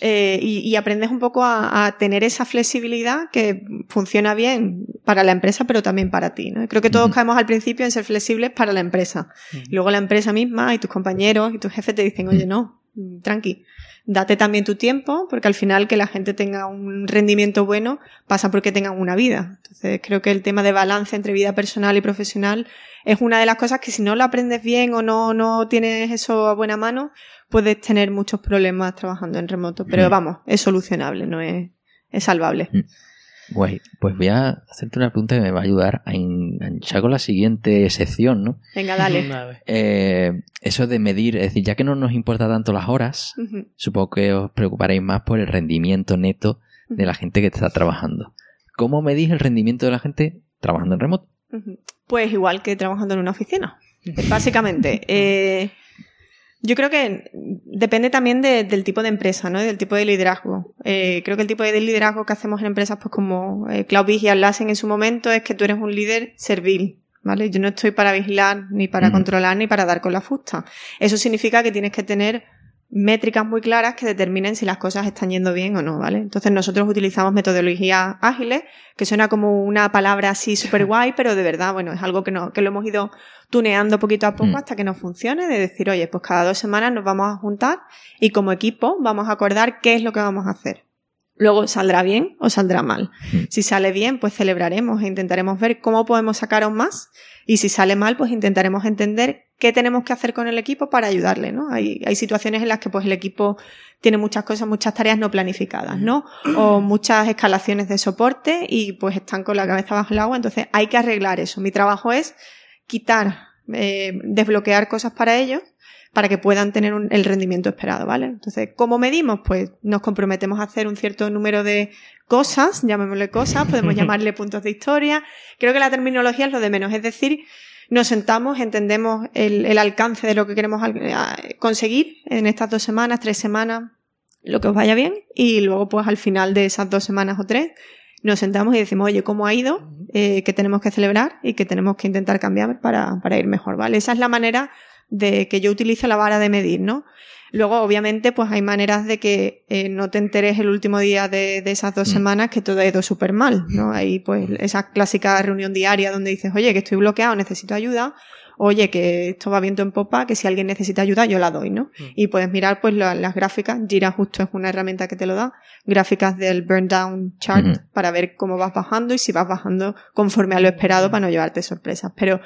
Eh, y, y aprendes un poco a, a tener esa flexibilidad que funciona bien para la empresa, pero también para ti. ¿no? Creo que todos caemos al principio en ser flexibles para la empresa. Luego la empresa misma y tus compañeros y tus jefes te dicen, oye, no, tranqui, date también tu tiempo, porque al final que la gente tenga un rendimiento bueno pasa porque tengan una vida. Entonces creo que el tema de balance entre vida personal y profesional es una de las cosas que si no lo aprendes bien o no, no tienes eso a buena mano, puedes tener muchos problemas trabajando en remoto. Pero Mm. vamos, es solucionable, no es, es salvable. Guay. Pues voy a hacerte una pregunta que me va a ayudar a enganchar con la siguiente sección, ¿no? Venga, dale. Eh, eso de medir, es decir, ya que no nos importa tanto las horas, supongo que os preocuparéis más por el rendimiento neto de la gente que está trabajando. ¿Cómo medís el rendimiento de la gente trabajando en remoto? Pues igual que trabajando en una oficina. Básicamente, eh, yo creo que depende también de- del tipo de empresa, ¿no? Y del tipo de liderazgo. Eh, creo que el tipo de liderazgo que hacemos en empresas, pues como eh, y Atlassian en su momento, es que tú eres un líder servil. ¿Vale? Yo no estoy para vigilar, ni para controlar, ni para dar con la fusta. Eso significa que tienes que tener métricas muy claras que determinen si las cosas están yendo bien o no, ¿vale? Entonces nosotros utilizamos metodologías ágiles, que suena como una palabra así súper guay, pero de verdad, bueno, es algo que, no, que lo hemos ido tuneando poquito a poco Mm. hasta que nos funcione, de decir, oye, pues cada dos semanas nos vamos a juntar y como equipo vamos a acordar qué es lo que vamos a hacer. Luego saldrá bien o saldrá mal. Mm. Si sale bien, pues celebraremos e intentaremos ver cómo podemos sacar aún más. Y si sale mal, pues intentaremos entender qué tenemos que hacer con el equipo para ayudarle, ¿no? Hay, hay situaciones en las que pues el equipo tiene muchas cosas, muchas tareas no planificadas, ¿no? O muchas escalaciones de soporte y pues están con la cabeza bajo el agua, entonces hay que arreglar eso. Mi trabajo es quitar, eh, desbloquear cosas para ellos para que puedan tener un, el rendimiento esperado, ¿vale? Entonces, ¿cómo medimos? Pues nos comprometemos a hacer un cierto número de cosas, llamémosle cosas, podemos llamarle puntos de historia. Creo que la terminología es lo de menos, es decir, nos sentamos, entendemos el, el alcance de lo que queremos conseguir en estas dos semanas, tres semanas, lo que os vaya bien, y luego pues al final de esas dos semanas o tres nos sentamos y decimos, oye, ¿cómo ha ido? Eh, ¿Qué tenemos que celebrar? Y qué tenemos que intentar cambiar para, para ir mejor, ¿vale? Esa es la manera de que yo utilizo la vara de medir, ¿no? Luego, obviamente, pues hay maneras de que eh, no te enteres el último día de, de esas dos mm. semanas que todo ha ido súper mal, ¿no? Hay pues esa clásica reunión diaria donde dices, oye, que estoy bloqueado, necesito ayuda, oye, que esto va viento en popa, que si alguien necesita ayuda, yo la doy, ¿no? Mm. Y puedes mirar pues las gráficas, Jira justo es una herramienta que te lo da, gráficas del burn down chart para ver cómo vas bajando y si vas bajando conforme a lo esperado para no llevarte sorpresas. Pero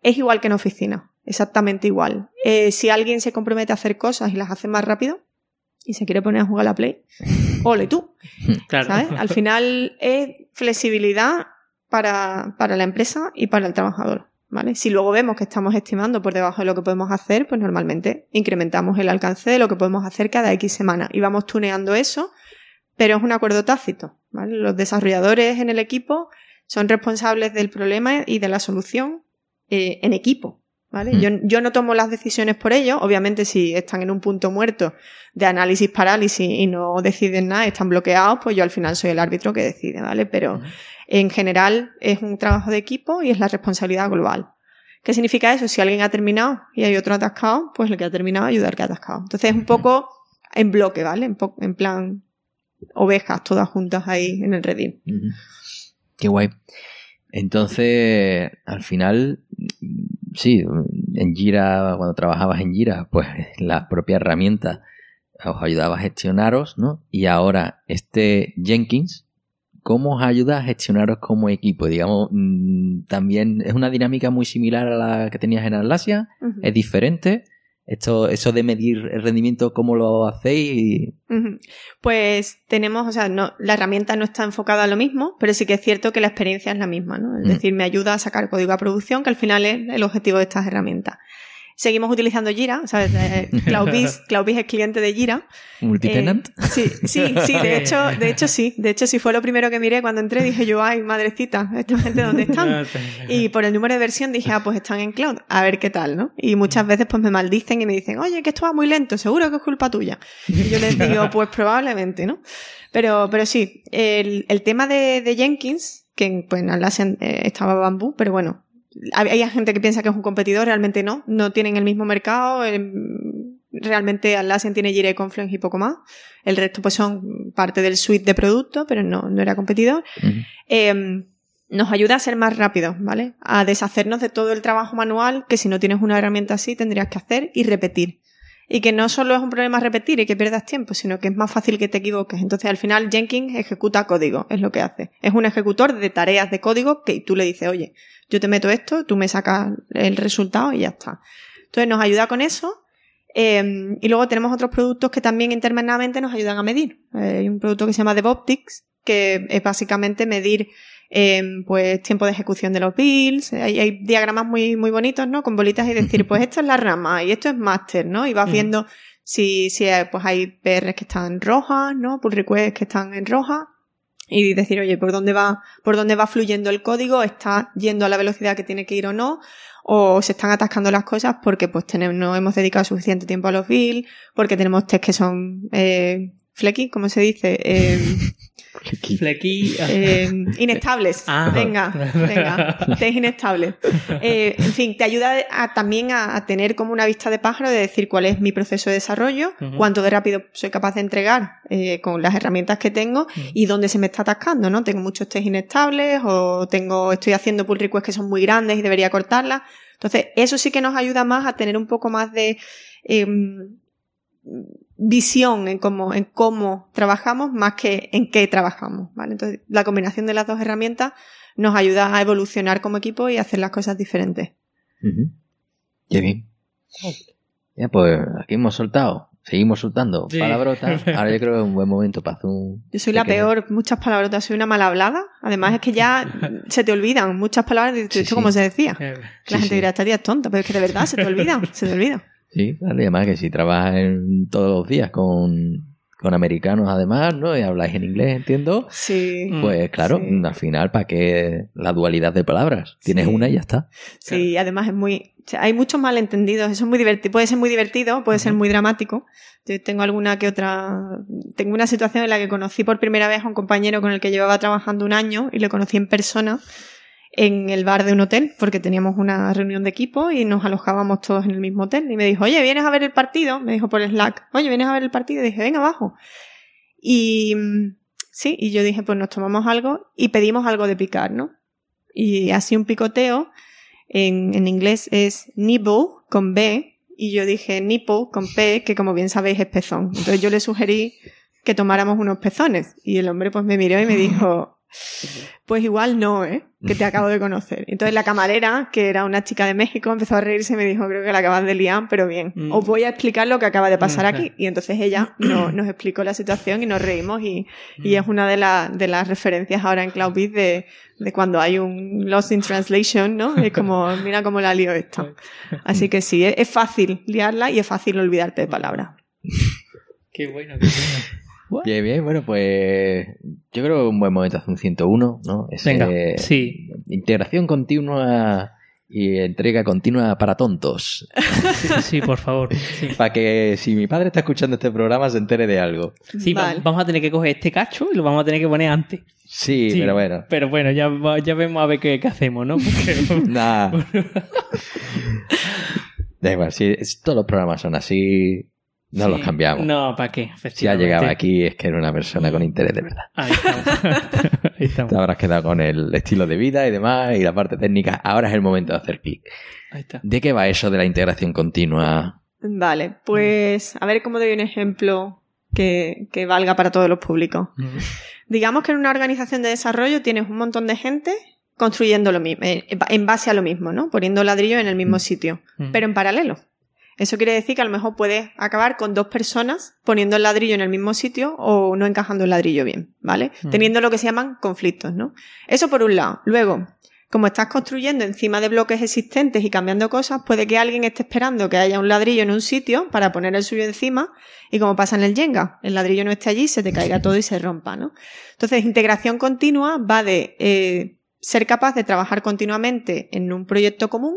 es igual que en oficina exactamente igual. Eh, si alguien se compromete a hacer cosas y las hace más rápido y se quiere poner a jugar a la Play, ole tú. Claro. ¿sabes? Al final es flexibilidad para, para la empresa y para el trabajador. ¿Vale? Si luego vemos que estamos estimando por debajo de lo que podemos hacer, pues normalmente incrementamos el alcance de lo que podemos hacer cada X semana y vamos tuneando eso, pero es un acuerdo tácito. ¿vale? Los desarrolladores en el equipo son responsables del problema y de la solución eh, en equipo. ¿Vale? Yo, yo, no tomo las decisiones por ellos. Obviamente, si están en un punto muerto de análisis parálisis y no deciden nada, están bloqueados, pues yo al final soy el árbitro que decide, ¿vale? Pero en general es un trabajo de equipo y es la responsabilidad global. ¿Qué significa eso? Si alguien ha terminado y hay otro atascado, pues el que ha terminado ayudar al que ha atascado. Entonces es un poco en bloque, ¿vale? En, en plan ovejas todas juntas ahí en el redil. Qué guay. Entonces, al final, sí, en Jira, cuando trabajabas en Jira, pues la propia herramienta os ayudaba a gestionaros, ¿no? Y ahora este Jenkins, ¿cómo os ayuda a gestionaros como equipo? Digamos, mm, también es una dinámica muy similar a la que tenías en Atlasia, es diferente. Esto, eso de medir el rendimiento, ¿cómo lo hacéis? Pues tenemos, o sea, no, la herramienta no está enfocada a lo mismo, pero sí que es cierto que la experiencia es la misma, ¿no? Es decir, me ayuda a sacar código a producción, que al final es el objetivo de estas herramientas. Seguimos utilizando Jira, ¿sabes? Eh, CloudBees, es cliente de Jira. ¿Multitenant? Eh, sí, sí, sí, de hecho, de hecho sí. De hecho, sí fue lo primero que miré cuando entré. Dije yo, ay, madrecita, ¿esta gente dónde están? Y por el número de versión dije, ah, pues están en cloud, a ver qué tal, ¿no? Y muchas veces pues me maldicen y me dicen, oye, que esto va muy lento, seguro que es culpa tuya. Y yo les digo, pues probablemente, ¿no? Pero, pero sí, el, el tema de, de Jenkins, que pues en Atlassian eh, estaba Bamboo, pero bueno, hay gente que piensa que es un competidor, realmente no, no tienen el mismo mercado, em, realmente Atlassian tiene Jira y Confluence y poco más, el resto pues son parte del suite de productos, pero no, no era competidor. Em, nos ayuda a ser más rápidos, ¿vale? A deshacernos de todo el trabajo manual que si no tienes una herramienta así tendrías que hacer y repetir. Y que no solo es un problema repetir y que pierdas tiempo, sino que es más fácil que te equivoques. Entonces al final Jenkins ejecuta código, es lo que hace. Es un ejecutor de tareas de código que tú le dices, oye, yo te meto esto, tú me sacas el resultado y ya está. Entonces nos ayuda con eso. Em, y luego tenemos otros productos que también internamente nos ayudan a medir. Eh, hay un producto que se llama DevOptics, que es básicamente medir em, pues tiempo de ejecución de los builds. Hay, diagramas muy, muy bonitos, ¿no? Con bolitas y decir, pues esto es la rama y esto es master, ¿no? Y vas viendo si, si hay, pues hay PRs que están rojas, ¿no? Pull requests que están en roja y decir, oye, ¿por dónde va, por dónde va fluyendo el código? ¿Está yendo a la velocidad que tiene que ir o no? ¿O se están atascando las cosas porque pues tenemos, no hemos dedicado suficiente tiempo a los builds, porque tenemos test que son eh, flecky, como se dice, eh, Flecky. Eh, inestables. Ah. Venga, venga. Test inestables. Eh, en fin, te ayuda también a, tener como una vista de pájaro de decir cuál es mi proceso de desarrollo, cuánto de rápido soy capaz de entregar eh, con las herramientas que tengo y dónde se me está atascando, ¿no? Tengo muchos test inestables o tengo, estoy haciendo pull requests que son muy grandes y debería cortarlas. Entonces, eso sí que nos ayuda más a tener un poco más de em, visión en cómo, en cómo trabajamos más que en qué trabajamos, ¿vale? Entonces, la combinación de las dos herramientas nos ayuda a evolucionar como equipo y a hacer las cosas diferentes. Qué bien. Ya, pues aquí hemos soltado, seguimos soltando Sí. palabrotas. Ahora yo creo que es un buen momento para hacer un. Yo soy la pequeño- peor, muchas palabrotas, soy una mal hablada. Además es que ya se te olvidan muchas palabras, y dices, Sí, ¿esto sí. cómo se decía? Eh, La Sí, gente sí. dirá, esta tía es tonta, pero es que de verdad se te olvidan, se te olvidan. Sí, claro, y además que si trabajas en- todos los días con, con americanos, además, ¿no? Y habláis en inglés, entiendo. Sí, Mm, Pues claro, sí. al final, ¿para qué la dualidad de palabras? Tienes Sí. una y ya está. sí, además es muy... o sea, hay muchos malentendidos, eso es muy divertido, puede ser muy divertido, puede ser muy dramático. Yo tengo alguna que otra... Tengo una situación en la que conocí por primera vez a un compañero con el que llevaba trabajando un año y lo conocí en persona en el bar de un hotel, porque teníamos una reunión de equipo y nos alojábamos todos en el mismo hotel. Y me dijo, oye, ¿vienes a ver el partido? Me dijo por Slack, oye, ¿vienes a ver el partido? Y dije, venga, abajo. Y mm, sí, y yo dije, pues nos tomamos algo y pedimos algo de picar, ¿no? Y así un picoteo, en, en inglés es nibble con B, y yo dije nipple con P, que como bien sabéis es pezón. Entonces yo le sugerí que tomáramos unos pezones. Y el hombre pues me miró y me dijo, pues igual no, ¿eh? Que te acabo de conocer. Entonces la camarera, que era una chica de México, empezó a reírse y me dijo, creo que la acabas de liar, pero bien. Mm. Os voy a explicar lo que acaba de pasar Ajá. aquí. Y entonces ella no- nos explicó la situación y nos reímos y, y es una de, la- de las referencias ahora en CloudBeat de, de cuando hay un Lost in Translation, ¿no? Es como, mira cómo la lío esta. Así que sí, es, es fácil liarla y es fácil olvidarte de palabras. Qué bueno, qué bueno. Bien, bien, bueno, pues yo creo que es un buen momento hacer un 101, ¿no? Ese- Venga, sí. Integración continua y entrega continua para tontos. Sí, sí, por favor. Sí, Para que si mi padre está escuchando este programa se entere de algo. Sí, Vale. vamos a tener que coger este cacho y lo vamos a tener que poner antes. Sí, Sí, pero bueno. Pero bueno, ya, ya vemos a ver qué, qué hacemos, ¿no? Porque- Nah. Da igual, si todos los programas son así, no los cambiamos. No, ¿para qué? Efectivamente. llegado aquí es que era una persona con interés de verdad. Ahí estamos. Ahí estamos. Te habrás quedado con el estilo de vida y demás y la parte técnica. Ahora es el momento de hacer clic. Ahí está. ¿De qué va eso de la integración continua? Vale, pues a ver cómo doy un ejemplo que, que valga para todos los públicos. Digamos que en una organización de desarrollo tienes un montón de gente construyendo lo mismo, eh, en base a lo mismo, ¿no? Poniendo ladrillo en el mismo Mm. sitio, Mm. pero en paralelo. Eso quiere decir que a lo mejor puedes acabar con dos personas poniendo el ladrillo en el mismo sitio o no encajando el ladrillo bien, ¿vale? Mm. Teniendo lo que se llaman conflictos, ¿no? Eso por un lado. Luego, como estás construyendo encima de bloques existentes y cambiando cosas, puede que alguien esté esperando que haya un ladrillo en un sitio para poner el suyo encima y como pasa en el Jenga, el ladrillo no esté allí, se te caiga todo y se rompa, ¿no? Entonces, integración continua va de eh, ser capaz de trabajar continuamente en un proyecto común,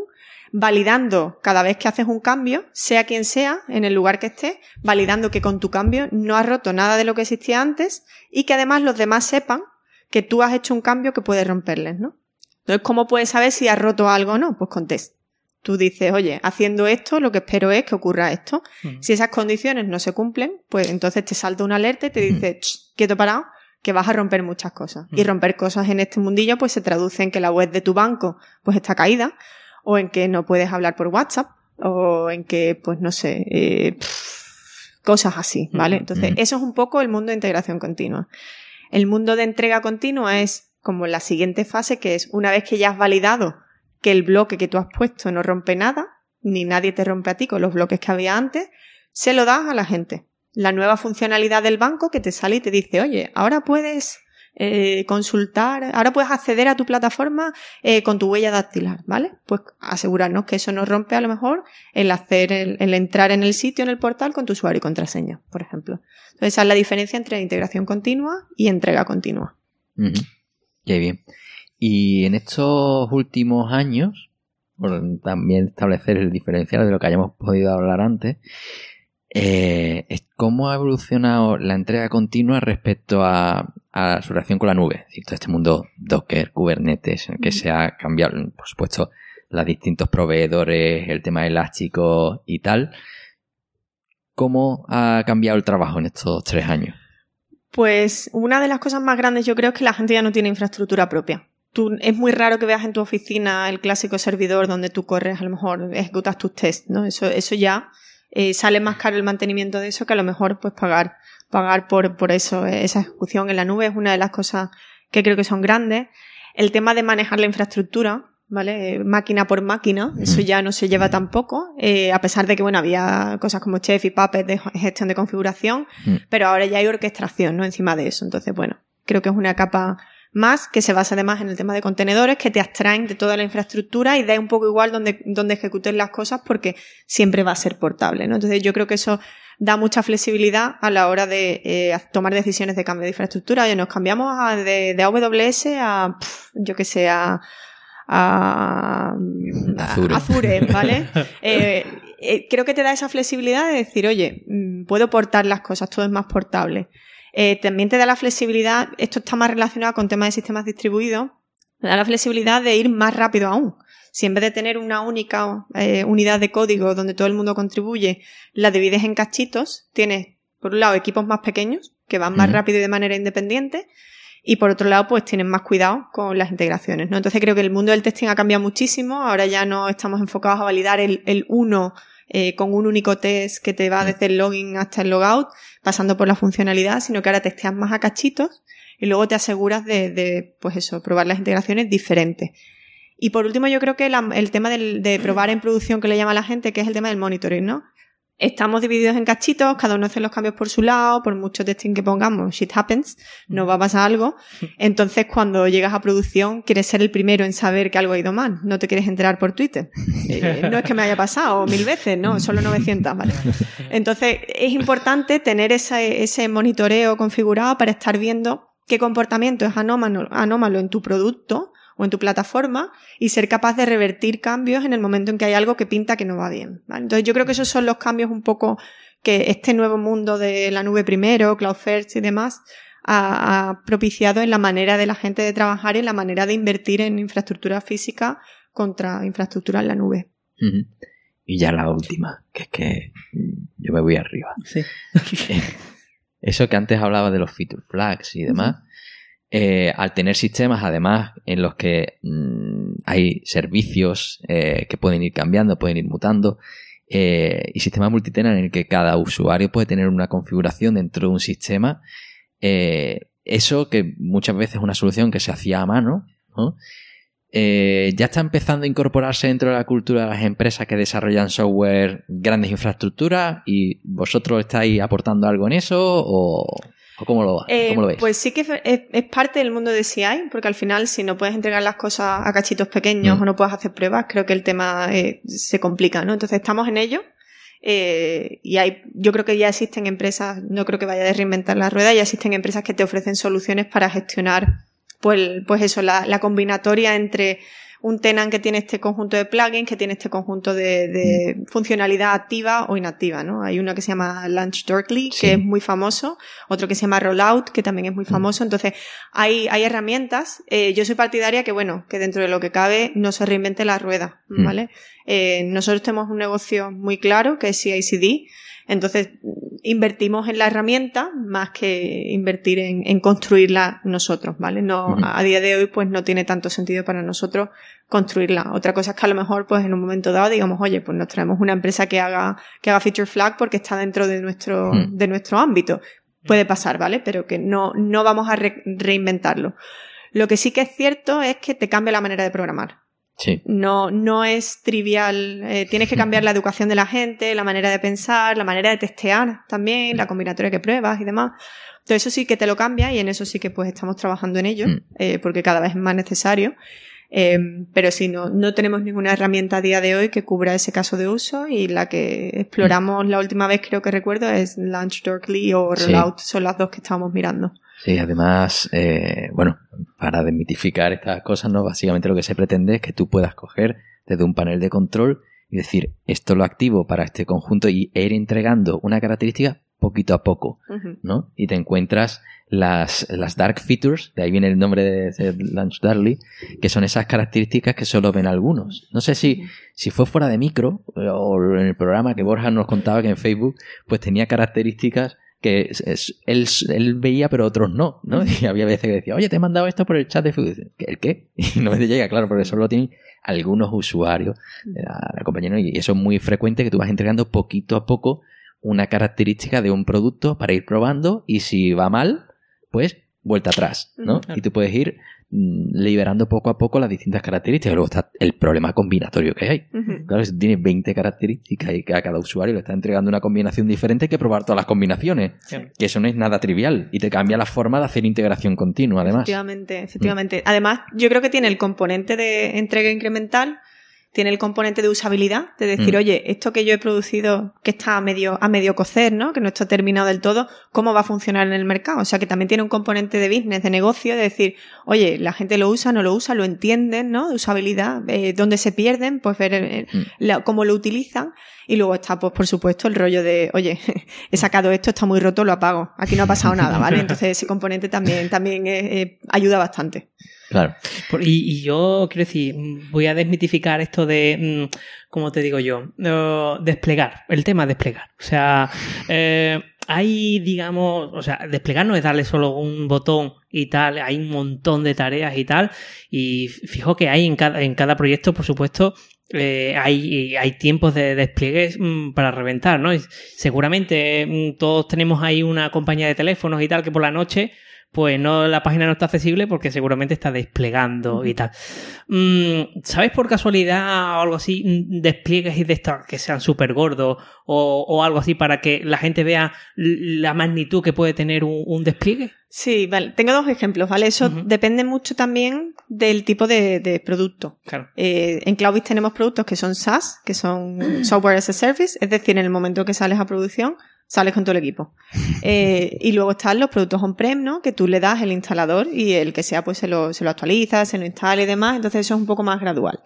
validando cada vez que haces un cambio, sea quien sea, en el lugar que estés, validando que con tu cambio no has roto nada de lo que existía antes y que además los demás sepan que tú has hecho un cambio que puede romperles, ¿no? Entonces, ¿cómo puedes saber si has roto algo o no? Pues con test. Tú dices, oye, haciendo esto, lo que espero es que ocurra esto. Si esas condiciones no se cumplen, pues entonces te salta una alerta y te dice, "Ch, quieto parado, que vas a romper muchas cosas. Y romper cosas en este mundillo, pues se traduce en que la web de tu banco, pues está caída, o en que no puedes hablar por WhatsApp, o en que, pues no sé, eh, pff, cosas así, ¿vale? Mm. Entonces, Mm. eso es un poco el mundo de integración continua. El mundo de entrega continua es como la siguiente fase, que es una vez que ya has validado que el bloque que tú has puesto no rompe nada, ni nadie te rompe a ti con los bloques que había antes, se lo das a la gente. La nueva funcionalidad del banco que te sale y te dice, oye, ahora puedes eh, consultar, ahora puedes acceder a tu plataforma eh, con tu huella dactilar, ¿vale? Pues asegurarnos que eso no rompe a lo mejor el hacer, el, entrar en el sitio, en el portal con tu usuario y contraseña, por ejemplo. Entonces esa es la diferencia entre integración continua y entrega continua. Qué bien. Y en estos últimos años, bueno, también establecer el diferencial de lo que hayamos podido hablar antes, eh, cómo ha evolucionado la entrega continua respecto a, a su relación con la nube. Es decir, todo este mundo Docker, Kubernetes, en el que se ha cambiado, por supuesto, los distintos proveedores, el tema elástico y tal. ¿Cómo ha cambiado el trabajo en estos tres años? Pues una de las cosas más grandes yo creo es que la gente ya no tiene infraestructura propia. Tú, es muy raro que veas en tu oficina el clásico servidor donde tú corres, a lo mejor ejecutas tus tests, ¿no? Eso, eso ya eh, sale más caro el mantenimiento de eso que a lo mejor pues pagar, pagar por, por eso, eh, esa ejecución en la nube es una de las cosas que creo que son grandes. El tema de manejar la infraestructura, ¿vale? Eh, máquina por máquina, eso ya no se lleva tampoco, eh, a pesar de que, bueno, había cosas como Chef y Puppet de gestión de configuración, Mm. pero ahora ya hay orquestación, ¿no? Encima de eso. Entonces, bueno, creo que es una capa más que se basa además en el tema de contenedores que te abstraen de toda la infraestructura y da un poco igual donde, donde ejecutes las cosas porque siempre va a ser portable, ¿no? Entonces yo creo que eso da mucha flexibilidad a la hora de eh, tomar decisiones de cambio de infraestructura. Oye, nos cambiamos a- de, de AWS a, yo que sé, a, a, Azure. a Azure, ¿vale? Eh, eh, creo que te da esa flexibilidad de decir, oye, mm, puedo portar las cosas, todo es más portable. Eh, también te da la flexibilidad, esto está más relacionado con temas de sistemas distribuidos, te da la flexibilidad de ir más rápido aún. Si en vez de tener una única eh, unidad de código donde todo el mundo contribuye, la divides en cachitos, tienes, por un lado, equipos más pequeños que van más rápido y de manera independiente, y por otro lado, pues tienen más cuidado con las integraciones, ¿no? Entonces creo que el mundo del testing ha cambiado muchísimo. Ahora ya no estamos enfocados a validar el, el uno eh, con un único test que te va desde el login hasta el logout, pasando por la funcionalidad, sino que ahora testeas más a cachitos y luego te aseguras de, de, pues eso, probar las integraciones diferentes. Y por último, yo creo que la- el tema del- de probar en producción que le llama a la gente, que es el tema del monitoring, ¿no? Estamos divididos en cachitos, cada uno hace los cambios por su lado, por mucho testing que pongamos, shit happens, nos va a pasar algo. Entonces, cuando llegas a producción, quieres ser el primero en saber que algo ha ido mal, no te quieres enterar por Twitter. Eh, no es que me haya pasado mil veces, no, solo 900, ¿vale? Entonces, es importante tener ese, ese monitoreo configurado para estar viendo qué comportamiento es anómalo, anómalo en tu producto o en tu plataforma y ser capaz de revertir cambios en el momento en que hay algo que pinta que no va bien. ¿vale? Entonces yo creo que esos son los cambios un poco que este nuevo mundo de la nube primero, Cloud First y demás ha, ha propiciado en la manera de la gente de trabajar y en la manera de invertir en infraestructura física contra infraestructura en la nube. Y ya la última, que es que mm, yo me voy arriba. Sí. Eso que antes hablaba de los feature flags y demás, eh, al tener sistemas además en los que mm, hay servicios eh, que pueden ir cambiando, pueden ir mutando, eh, y sistemas multitenant en el que cada usuario puede tener una configuración dentro de un sistema, eso que muchas veces es una solución que se hacía a mano, ¿no? Ya está empezando a incorporarse dentro de la cultura de las empresas que desarrollan software, grandes infraestructuras, y vosotros estáis aportando algo en eso o, o cómo, lo, Eh, cómo lo veis? Pues sí que es, es parte del mundo de CI, porque al final si no puedes entregar las cosas a cachitos pequeños Mm. o no puedes hacer pruebas, creo que el tema eh, se complica, ¿no? Entonces estamos en ello. eh, y hay, yo creo que ya existen empresas, no creo que vaya a reinventar la rueda, ya existen empresas que te ofrecen soluciones para gestionar, pues, pues eso, la, la combinatoria entre un tenant que tiene este conjunto de plugins, que tiene este conjunto de, de funcionalidad activa o inactiva, ¿no? Hay uno que se llama Launch Darkly, Sí. que es muy famoso, otro que se llama Rollout, que también es muy famoso. Entonces, hay, hay herramientas. Eh, yo soy partidaria que, bueno, que dentro de lo que cabe no se reinvente la rueda, Mm. ¿vale? Eh, nosotros tenemos un negocio muy claro, que es CICD. Entonces, invertimos en la herramienta más que invertir en, en construirla nosotros, ¿vale? No, a día de hoy, pues no tiene tanto sentido para nosotros construirla. Otra cosa es que a lo mejor, pues en un momento dado, digamos, oye, pues nos traemos una empresa que haga, que haga feature flag porque está dentro de nuestro, de nuestro ámbito. Puede pasar, ¿vale? Pero que no, no vamos a re- reinventarlo. Lo que sí que es cierto es que te cambia la manera de programar. Sí. No, no es trivial. eh, tienes que cambiar la educación de la gente, la manera de pensar, la manera de testear también, la combinatoria que pruebas y demás. Todo eso sí que te lo cambia y en eso sí que pues estamos trabajando en ello, Mm. eh, porque cada vez es más necesario. Eh, pero sí, no, no tenemos ninguna herramienta a día de hoy que cubra ese caso de uso y la que exploramos la última vez creo que recuerdo es Launch Darkly o Sí. Rollout, son las dos que estábamos mirando. Sí, además, eh, bueno, para desmitificar estas cosas, ¿no? Básicamente lo que se pretende es que tú puedas coger desde un panel de control y decir, esto lo activo para este conjunto y ir entregando una característica poquito a poco. ¿no? Y te encuentras las, las dark features, de ahí viene el nombre de, de Launch Darkly, que son esas características que solo ven algunos. No sé si, si fue fuera de micro o en el programa que Borja nos contaba que en Facebook, pues tenía características que es- es- él, él veía pero otros no, ¿no? Y había veces que decía, oye, te he mandado esto por el chat de Facebook. ¿El qué? Y no me llega, claro, porque solo lo tienen algunos usuarios de la, la compañía, ¿no? Y eso es muy frecuente que tú vas entregando poquito a poco una característica de un producto para ir probando y si va mal, pues vuelta atrás, ¿no? Y tú puedes ir liberando poco a poco las distintas características. Luego está el problema combinatorio que hay. Claro, si tienes 20 características y a cada usuario le está entregando una combinación diferente, hay que probar todas las combinaciones. Que eso no es nada trivial y te cambia la forma de hacer integración continua, además. Efectivamente, efectivamente. Además, yo creo que tiene el componente de entrega incremental, tiene el componente de usabilidad, de decir, Mm. oye, esto que yo he producido, que está a medio, a medio cocer, ¿no? Que no está terminado del todo, ¿cómo va a funcionar en el mercado? O sea, que también tiene un componente de business, de negocio, de decir, oye, la gente lo usa, no lo usa, lo entienden, ¿no? De usabilidad, eh, dónde se pierden, pues ver eh, Mm. la- cómo lo utilizan. Y luego está, pues, por supuesto, el rollo de, oye, he sacado esto, está muy roto, lo apago. Aquí no ha pasado nada, ¿vale? Entonces ese componente también, también eh, eh, ayuda bastante. Claro. Por- Y, y yo quiero decir, mm, voy a desmitificar esto de, mm, ¿cómo te digo yo? Desplegar, el tema desplegar. O sea, eh, hay, digamos, o sea, desplegar no es darle solo un botón y tal, hay un montón de tareas y tal. Y fijo que hay en cada, en cada proyecto, por supuesto, eh, hay, hay tiempos de despliegues mm, para reventar, ¿no? Y seguramente todos tenemos ahí una compañía de teléfonos y tal que por la noche pues no la página no está accesible porque seguramente está desplegando y tal. Mm, ¿Sabes por casualidad o algo así mm, despliegues y de estos que sean súper gordos o, o algo así para que la gente vea la magnitud que puede tener un, un despliegue? Sí, vale. Tengo dos ejemplos, ¿vale? Eso depende mucho también del tipo de, de producto. Claro. Eh, en Cloudbit tenemos productos que son SaaS, que son Software as a Service, es decir, en el momento que sales a producción, sales con todo el equipo. Eh, y luego están los productos on-prem, ¿no? Que tú le das el instalador y el que sea, pues se lo, se lo actualiza, se lo instala y demás. Entonces eso es un poco más gradual.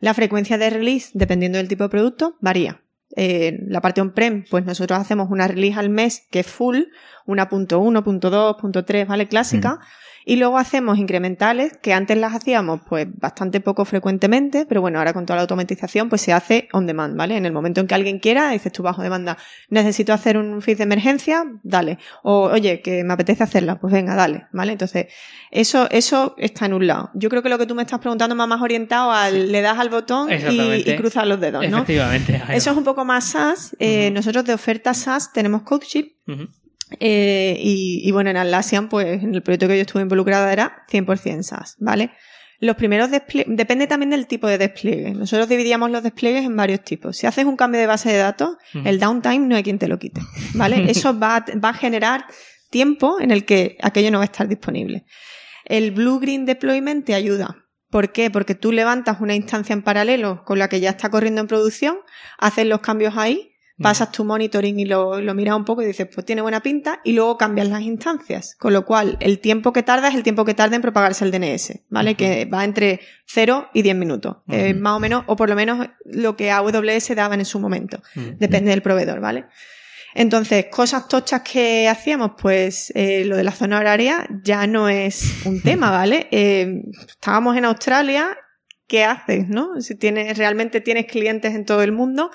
La frecuencia de release, dependiendo del tipo de producto, varía. Eh, la parte on-prem, pues nosotros hacemos una release al mes que es full, una punto uno, punto dos, punto tres, ¿vale? Clásica. Y luego hacemos incrementales, que antes las hacíamos pues bastante poco frecuentemente, pero bueno, ahora con toda la automatización pues se hace on demand, ¿vale? En el momento en que alguien quiera, dices tú bajo demanda, necesito hacer un feed de emergencia, dale. O oye, que me apetece hacerla, pues venga, dale, ¿vale? Entonces, eso, eso está en un lado. Yo creo que lo que tú me estás preguntando va más orientado al, le das al botón y, y cruzas los dedos, ¿no? Efectivamente. Eso es un poco más SaaS. Eh. Nosotros de oferta SaaS tenemos CodeShip, Ujú. Eh, y, y bueno, en Atlassian, pues en el proyecto que yo estuve involucrada era 100% SaaS, ¿vale? Los primeros despliegues, depende también del tipo de despliegue. Nosotros dividíamos los despliegues en varios tipos. Si haces un cambio de base de datos, el downtime no hay quien te lo quite, ¿vale? Eso va, a- va a generar tiempo en el que aquello no va a estar disponible. El Blue Green Deployment te ayuda. ¿Por qué? Porque tú levantas una instancia en paralelo con la que ya está corriendo en producción, haces los cambios ahí, pasas tu monitoring y lo, lo miras un poco y dices, pues tiene buena pinta, y luego cambias las instancias. Con lo cual, el tiempo que tarda es el tiempo que tarda en propagarse el DNS, ¿vale? Que va entre 0 y 10 minutos. más o menos, o por lo menos lo que AWS daban en su momento. Ujú. Depende del proveedor, ¿vale? Entonces, cosas tochas que hacíamos, pues eh, lo de la zona horaria ya no es un tema, ¿vale? Eh, estábamos en Australia, ¿qué haces, no? Si tienes, realmente tienes clientes en todo el mundo,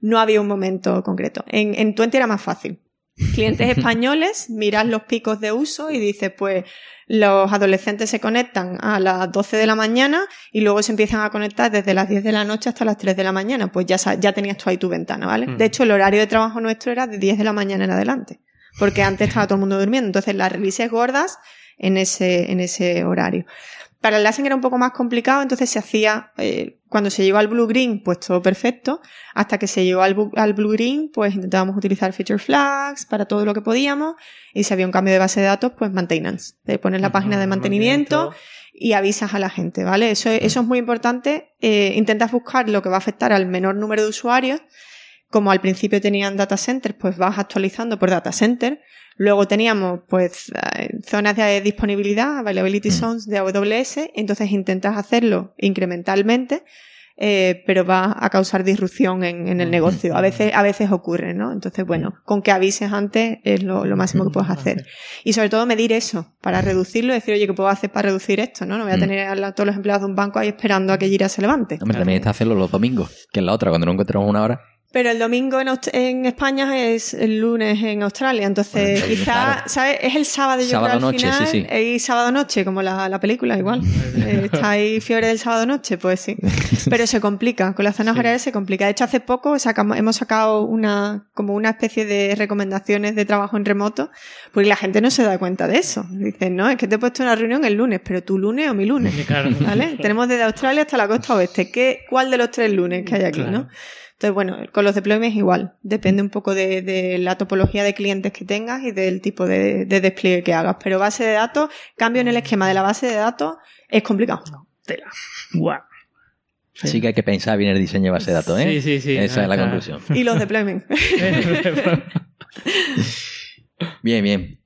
no había un momento concreto. En, en Twenty era más fácil. Clientes españoles, miras los picos de uso y dices, pues los adolescentes se conectan a las 12 de la mañana y luego se empiezan a conectar desde las 10 de la noche hasta las 3 de la mañana. Pues ya, ya tenías tú ahí tu ventana, ¿vale? Mm. De hecho, el horario de trabajo nuestro era de 10 de la mañana en adelante. Porque antes estaba todo el mundo durmiendo. Entonces, las releases gordas en ese, en ese horario. Para el Atlassian era un poco más complicado, entonces se hacía, eh, cuando se llegó al Blue Green, pues todo perfecto. Hasta que se llegó al, Blue Green, pues intentábamos utilizar feature flags para todo lo que podíamos. Y si había un cambio de base de datos, pues maintenance. De poner la página de mantenimiento y avisas a la gente, ¿vale? Eso, eso es muy importante. Eh, intentas buscar lo que va a afectar al menor número de usuarios. Como al principio tenían data centers, pues vas actualizando por data center. Luego teníamos, pues, eh, zonas de disponibilidad, availability Mm. zones de AWS. Entonces intentas hacerlo incrementalmente, eh, pero va a causar disrupción en, en el Mm. negocio. A veces, a veces ocurre, ¿no? Entonces, bueno, con que avises antes es lo, lo máximo que puedes hacer. Y sobre todo medir eso, para reducirlo decir, oye, ¿qué puedo hacer para reducir esto? No, no voy a Mm. tener a todos los empleados de un banco ahí esperando a que Gira se levante. Hombre, también está hacerlo los domingos, que es la otra, cuando no encontramos una hora. Pero el domingo en, en España es el lunes en Australia, entonces Bueno, quizá, claro. ¿sabes? Es el sábado, yo Sábado creo, al noche, final. sí, sí. Y sábado noche, como la, la película, igual. Eh, Está ahí fiebre del sábado noche, pues sí. Pero se complica, con las zonas Sí. horarias se complica. De hecho, hace poco sacamos, hemos sacado una, como una especie de recomendaciones de trabajo en remoto, porque la gente no se da cuenta de eso. Dicen, no, es que te he puesto una reunión el lunes, pero tu lunes o mi lunes. Claro. ¿Vale? Tenemos desde Australia hasta la costa oeste. ¿Qué, ¿Cuál de los tres lunes que hay aquí, Claro. no? Entonces, bueno, con los deployments igual. Depende un poco de, de la topología de clientes que tengas y del tipo de, de despliegue que hagas. Pero base de datos, cambio en el esquema de la base de datos es complicado. Tela. Guau. Así que hay que pensar bien el diseño de base de datos, ¿eh? Sí, sí, sí. Esa es la conclusión. Y los deployments. Bien, bien.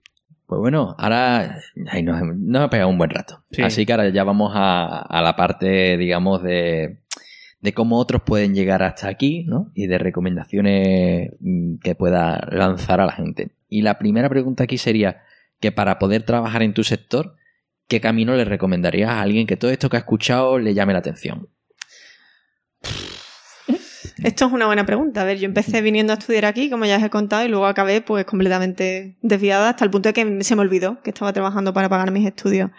Pues bueno, ahora ay, nos, nos ha pegado un buen rato. Sí. Así que ahora ya vamos a, a la parte, digamos, de, de cómo otros pueden llegar hasta aquí, ¿no? Y de recomendaciones mm, que pueda lanzar a la gente. Y la primera pregunta aquí sería que para poder trabajar en tu sector, ¿qué camino le recomendarías a alguien que todo esto que ha escuchado le llame la atención? Esto es una buena pregunta. A ver, yo empecé viniendo a estudiar aquí, como ya os he contado, y luego acabé pues completamente desviada hasta el punto de que se me olvidó que estaba trabajando para pagar mis estudios.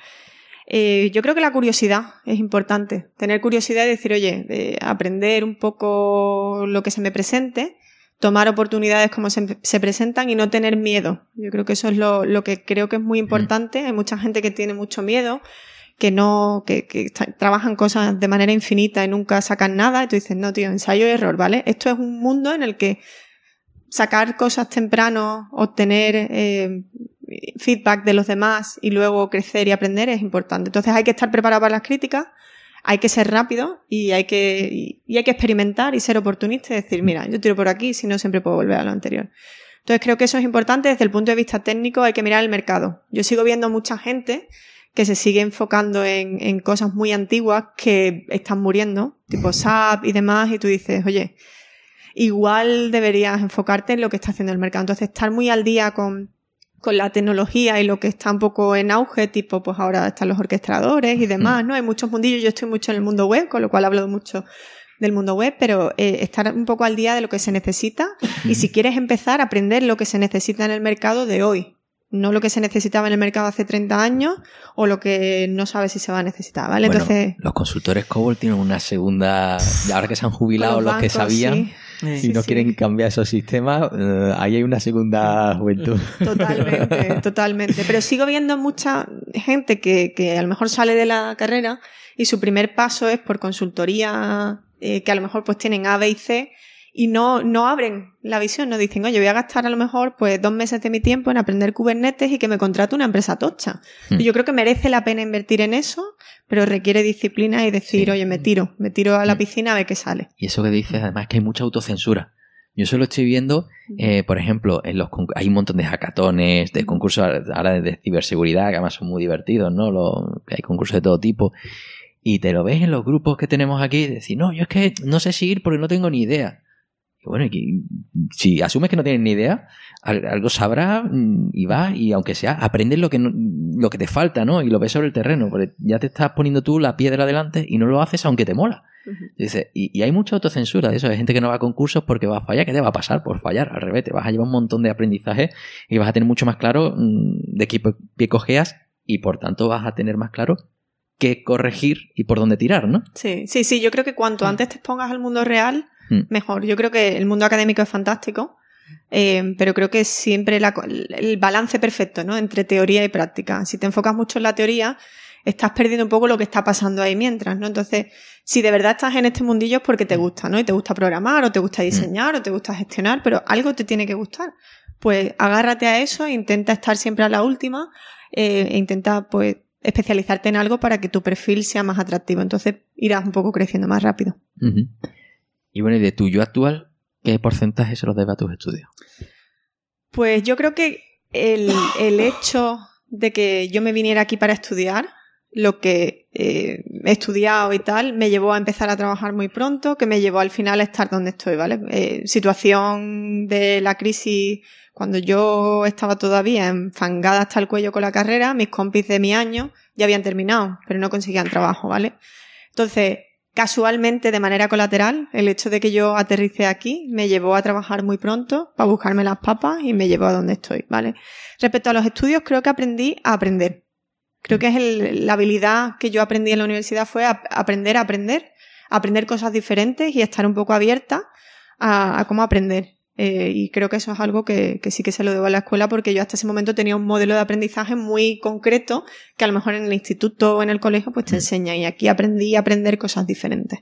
Eh, yo creo que la curiosidad es importante. Tener curiosidad y decir, oye, eh, aprender un poco lo que se me presente, tomar oportunidades como se, se presentan y no tener miedo. Yo creo que eso es lo, lo que creo que es muy importante. Hay mucha gente que tiene mucho miedo, que no, que, trabajan cosas de manera infinita y nunca sacan nada. Y tú dices, no, tío, ensayo y error, ¿vale? Esto es un mundo en el que sacar cosas temprano, obtener eh, feedback de los demás y luego crecer y aprender es importante. Entonces hay que estar preparado para las críticas, hay que ser rápido y hay que, y, y hay que experimentar y ser oportunista y decir, mira, yo tiro por aquí, si no siempre puedo volver a lo anterior. Entonces creo que eso es importante desde el punto de vista técnico, hay que mirar el mercado. Yo sigo viendo mucha gente que se sigue enfocando en, en cosas muy antiguas que están muriendo, tipo SAP y demás, y tú dices, oye, igual deberías enfocarte en lo que está haciendo el mercado. Entonces, estar muy al día con, con la tecnología y lo que está un poco en auge, tipo, pues ahora están los orquestadores y demás, ¿no? Hay muchos mundillos, yo estoy mucho en el mundo web, con lo cual hablo mucho del mundo web, pero eh, estar un poco al día de lo que se necesita y si quieres empezar a aprender lo que se necesita en el mercado de hoy, no lo que se necesitaba en el mercado hace 30 años o lo que no sabes si se va a necesitar, ¿vale? Bueno, Entonces, los consultores COBOL tienen una segunda. Y ahora que se han jubilado los, que sabían sí. Sí, no sí. quieren cambiar esos sistemas, eh, ahí hay una segunda juventud. Totalmente, totalmente. Pero sigo viendo mucha gente que, que a lo mejor sale de la carrera y su primer paso es por consultoría, eh, que a lo mejor pues tienen A, B y C y no, no abren la visión, no dicen, oye, voy a gastar a lo mejor pues dos meses de mi tiempo en aprender Kubernetes y que me contrate una empresa tocha. Hmm. Y Yo creo que merece la pena invertir en eso, pero requiere disciplina y decir, Sí. oye, me tiro, me tiro a la Hmm. piscina a ver qué sale. Y eso que dices, además, es que hay mucha autocensura. Yo solo estoy viendo, eh, por ejemplo, en los hay un montón de hackatones, de concursos ahora de, ciberseguridad, que además son muy divertidos, ¿no? Lo- hay concursos de todo tipo. Y te lo ves en los grupos que tenemos aquí, decir, no, yo es que no sé si ir porque no tengo ni idea. Bueno, y si asumes que no tienes ni idea, al- algo sabrás mm, y vas, y aunque sea, aprendes lo que, no- lo que te falta, ¿no? Y lo ves sobre el terreno, porque ya te estás poniendo tú la piedra delante y no lo haces aunque te mola. Dice, y, y hay mucha autocensura de eso, hay gente que no va a concursos porque va a fallar, ¿qué te va a pasar por fallar? Al revés, te vas a llevar un montón de aprendizaje y vas a tener mucho más claro mm, de qué pie cojeas y por tanto vas a tener más claro qué corregir y por dónde tirar, ¿no? Sí, sí, sí, yo creo que cuanto antes te expongas al mundo real, Mm. mejor. Yo creo que el mundo académico es fantástico, eh, pero creo que siempre la el balance perfecto, ¿no? Entre teoría y práctica. Si te enfocas mucho en la teoría, estás perdiendo un poco lo que está pasando ahí mientras, ¿no? Entonces, si de verdad estás en este mundillo es porque te gusta, ¿no? Y te gusta programar, o te gusta diseñar, o te gusta gestionar, pero algo te tiene que gustar. Pues agárrate a eso, e intenta estar siempre a la última, eh, e intenta, pues, especializarte en algo para que tu perfil sea más atractivo. Entonces irás un poco creciendo más rápido. Y bueno, y de tu yo actual, ¿qué porcentaje se lo debe a tus estudios? Pues yo creo que el, el hecho de que yo me viniera aquí para estudiar, lo que eh, he estudiado y tal, me llevó a empezar a trabajar muy pronto, que me llevó al final a estar donde estoy, ¿vale? Eh, situación de la crisis, cuando yo estaba todavía enfangada hasta el cuello con la carrera, mis compis de mi año ya habían terminado, pero no conseguían trabajo, ¿vale? Entonces, casualmente, de manera colateral, el hecho de que yo aterrice aquí me llevó a trabajar muy pronto para buscarme las papas y me llevó a donde estoy, ¿vale? Respecto a los estudios, creo que aprendí a aprender. Creo que es la habilidad que yo aprendí en la universidad fue aprender a aprender, aprender cosas diferentes y estar un poco abierta a cómo aprender. Eh, y creo que eso es algo que, que, sí que se lo debo a la escuela porque yo hasta ese momento tenía un modelo de aprendizaje muy concreto que a lo mejor en el instituto o en el colegio pues te enseña y aquí aprendí a aprender cosas diferentes.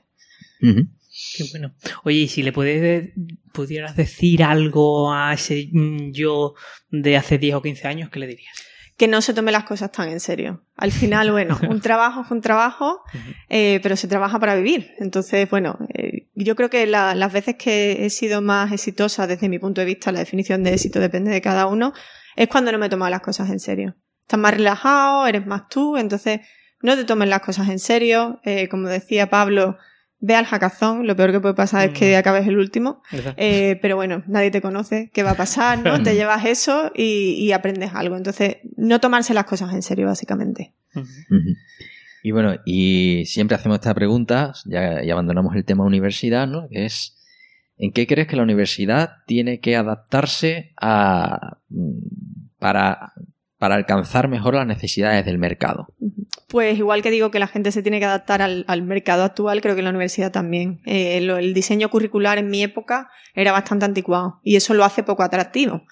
Qué bueno. Oye, y si le puedes, pudieras decir algo a ese yo de hace 10 o 15 años, ¿qué le dirías? que no se tome las cosas tan en serio. Al final, bueno, un trabajo es un trabajo, eh, pero se trabaja para vivir. Entonces, bueno, eh, yo creo que las veces que he sido más exitosa desde mi punto de vista, la definición de éxito depende de cada uno, es cuando no me he tomado las cosas en serio. Estás más relajado, eres más tú, entonces no te tomes las cosas en serio. Eh, como decía Pablo, ve al hackazón, lo peor que puede pasar es que mm. acabes el último, eh, pero bueno, nadie te conoce, ¿qué va a pasar? ¿no? te llevas eso y, aprendes algo. Entonces, no tomarse las cosas en serio, básicamente. Y bueno, y siempre hacemos esta pregunta, ya, abandonamos el tema universidad, ¿no? Es, ¿en qué crees que la universidad tiene que adaptarse a, mm, para, para alcanzar mejor las necesidades del mercado? Pues igual que digo que la gente se tiene que adaptar al, mercado actual, creo que la universidad también. Eh, el diseño curricular en mi época era bastante anticuado y eso lo hace poco atractivo.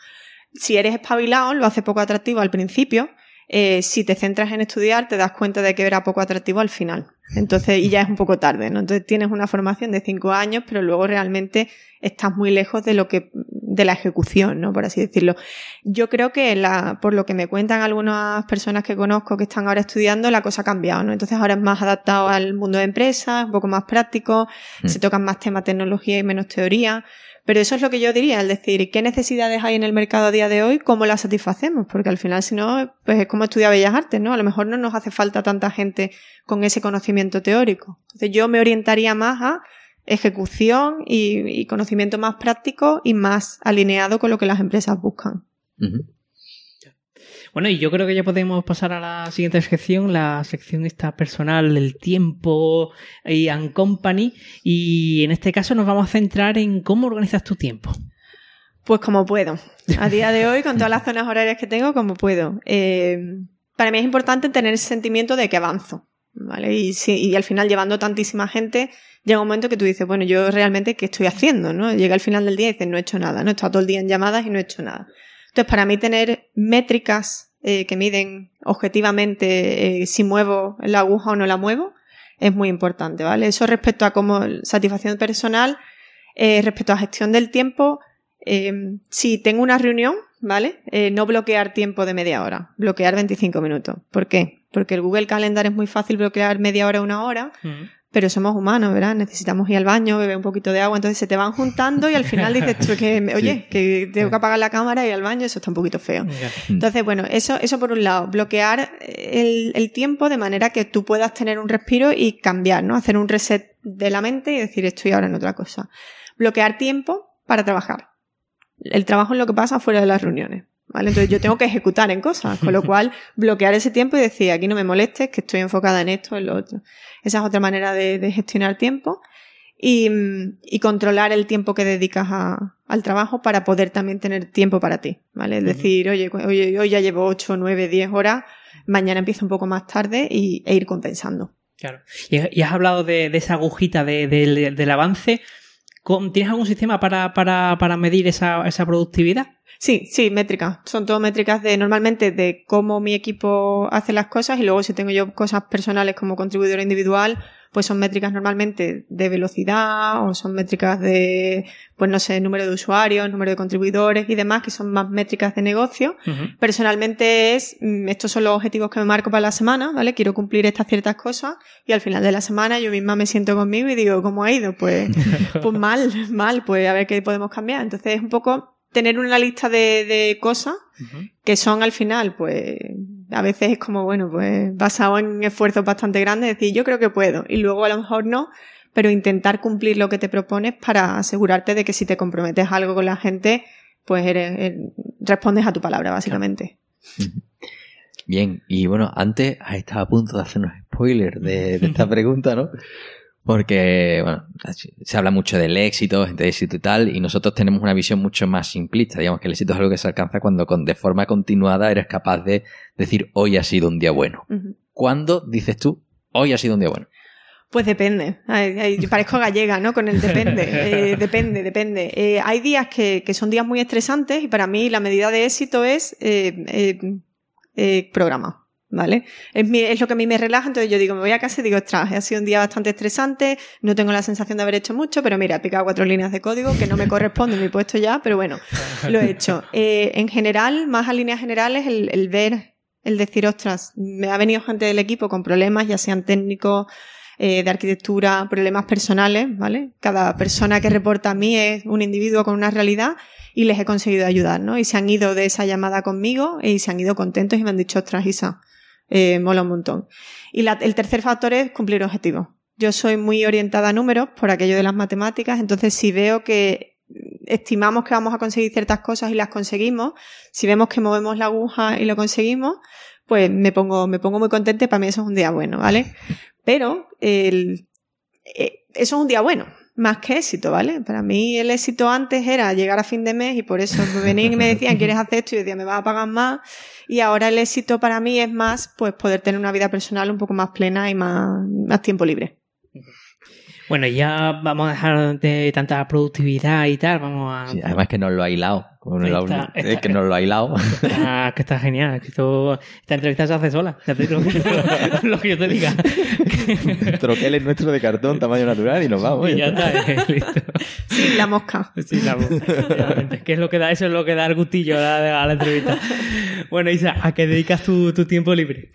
Si eres espabilado, lo hace poco atractivo al principio. Eh, si te centras en estudiar, te das cuenta de que era poco atractivo al final. Entonces, y ya es un poco tarde, ¿no? Entonces tienes una formación de cinco años, pero luego realmente estás muy lejos de lo que, de la ejecución, ¿no? Por así decirlo. Yo creo que la, por lo que me cuentan algunas personas que conozco que están ahora estudiando, la cosa ha cambiado, ¿no? Entonces ahora es más adaptado al mundo de empresas, un poco más práctico, mm. se tocan más temas tecnología y menos teoría. Pero eso es lo que yo diría, es decir, ¿qué necesidades hay en el mercado a día de hoy? ¿Cómo las satisfacemos? Porque al final, si no, pues es como estudiar Bellas Artes, ¿no? A lo mejor no nos hace falta tanta gente con ese conocimiento teórico. Entonces yo me orientaría más a ejecución y, conocimiento más práctico y más alineado con lo que las empresas buscan. Bueno, y yo creo que ya podemos pasar a la siguiente sección, la sección esta personal, el tiempo y and company. Y en este caso nos vamos a centrar en cómo organizas tu tiempo. Pues como puedo. A día de hoy, con todas las zonas horarias que tengo, como puedo. Eh, para mí es importante tener ese sentimiento de que avanzo. ¿Vale? Y, y al final, llevando tantísima gente, llega un momento que tú dices, bueno, yo realmente, ¿qué estoy haciendo? ¿no? Llega al final del día y dices, no he hecho nada, no he estado todo el día en llamadas y no he hecho nada. Entonces, para mí tener métricas eh, que miden objetivamente eh, si muevo la aguja o no la muevo es muy importante, ¿vale? Eso respecto a cómo satisfacción personal, eh, respecto a gestión del tiempo, si tengo una reunión, ¿vale? no bloquear tiempo de media hora, bloquear 25 minutos. ¿Por qué? Porque el Google Calendar es muy fácil bloquear media hora, una hora, pero somos humanos, ¿verdad? Necesitamos ir al baño, beber un poquito de agua, entonces se te van juntando y al final dices tú que, oye, que tengo que apagar la cámara y ir al baño, eso está un poquito feo. Entonces, bueno, eso, eso por un lado, bloquear el, el, tiempo de manera que tú puedas tener un respiro y cambiar, ¿no? Hacer un reset de la mente y decir estoy ahora en otra cosa. Bloquear tiempo para trabajar. El trabajo es lo que pasa fuera de las reuniones. ¿Vale? Entonces yo tengo que ejecutar en cosas, con lo cual bloquear ese tiempo y decir, aquí no me molestes, que estoy enfocada en esto, en lo otro. Esa es otra manera de, gestionar tiempo. Y, controlar el tiempo que dedicas al trabajo para poder también tener tiempo para ti, ¿vale? Es decir, oye, oye, hoy ya llevo 8, 9, 10 horas, mañana empiezo un poco más tarde y, e ir compensando. Claro. Y, has hablado de, esa agujita del avance. ¿Tienes algún sistema para, para, para medir esa, esa productividad? Sí, sí, métricas. Son todo métricas de normalmente de cómo mi equipo hace las cosas y luego si tengo yo cosas personales como contribuidor individual, pues son métricas normalmente de velocidad o son métricas de, pues no sé, número de usuarios, número de contribuidores y demás, que son más métricas de negocio. Personalmente es, mm, estos son los objetivos que me marco para la semana, ¿vale? Quiero cumplir estas ciertas cosas y al final de la semana yo misma me siento conmigo y digo, ¿cómo ha ido? Pues, pues mal, mal, pues a ver qué podemos cambiar. Entonces es un poco tener una lista de, de cosas que son al final, pues, a veces es como, bueno, pues, basado en esfuerzos bastante grandes, decir, yo creo que puedo, y luego a lo mejor no, pero intentar cumplir lo que te propones para asegurarte de que si te comprometes algo con la gente, pues eres, respondes a tu palabra, básicamente. Bien, y bueno, antes has estado a punto de hacernos spoilers de, de esta pregunta, ¿no? Porque, bueno, se habla mucho del éxito, gente de éxito y tal, y nosotros tenemos una visión mucho más simplista. Digamos que el éxito es algo que se alcanza cuando con, de forma continuada eres capaz de decir hoy ha sido un día bueno. ¿Cuándo dices tú hoy ha sido un día bueno? Pues depende. Ay, ay, yo parezco gallega, ¿no? Con el depende. Eh, depende, depende. Eh, hay días que, que son días muy estresantes y para mí la medida de éxito es eh, eh, programa. ¿Vale? Es, mi- es lo que a mí me relaja, entonces yo digo, me voy a casa y digo, ostras, ha sido un día bastante estresante, no tengo la sensación de haber hecho mucho, pero mira, he picado cuatro líneas de código que no me corresponden mi puesto ya, pero bueno, lo he hecho. Eh, en general, más a líneas generales, el, el ver, el decir, ostras, me ha venido gente del equipo con problemas, ya sean técnicos, eh, de arquitectura, problemas personales, ¿vale? Cada persona que reporta a mí es un individuo con una realidad y les he conseguido ayudar, ¿no? Y se han ido de esa llamada conmigo y se han ido contentos y me han dicho, ostras, Isa, eh, mola un montón. Y la- el tercer factor es cumplir objetivos. Yo soy muy orientada a números por aquello de las matemáticas, entonces si veo que estimamos que vamos a conseguir ciertas cosas y las conseguimos, si vemos que movemos la aguja y lo conseguimos, pues me pongo, me pongo muy contenta para mí eso es un día bueno, ¿vale? Pero el, eh, eso es un día bueno, más que éxito, ¿vale? Para mí el éxito antes era llegar a fin de mes y por eso me venían y me decían, ¿quieres hacer esto? Y yo decía, me vas a pagar más. Y ahora el éxito para mí es más, pues, poder tener una vida personal un poco más plena y más, más tiempo libre. Bueno, ya vamos a dejar de tanta productividad y tal, vamos a... Sí, además que nos lo ha hilado. Lo Está- es está- que nos lo ha hilado. Ah, que está genial. que esto- esta entrevista se hace sola. Ya te digo lo que yo te diga. Troquel es nuestro de cartón, tamaño natural y nos vamos. Y ya está, eh, listo. Sí, la mosca. Sí, la efectivamente. ¿Qué es lo que da? Eso es lo que da el gustillo a la, a la entrevista. Bueno, Isa, ¿a qué dedicas tu, tu tiempo libre?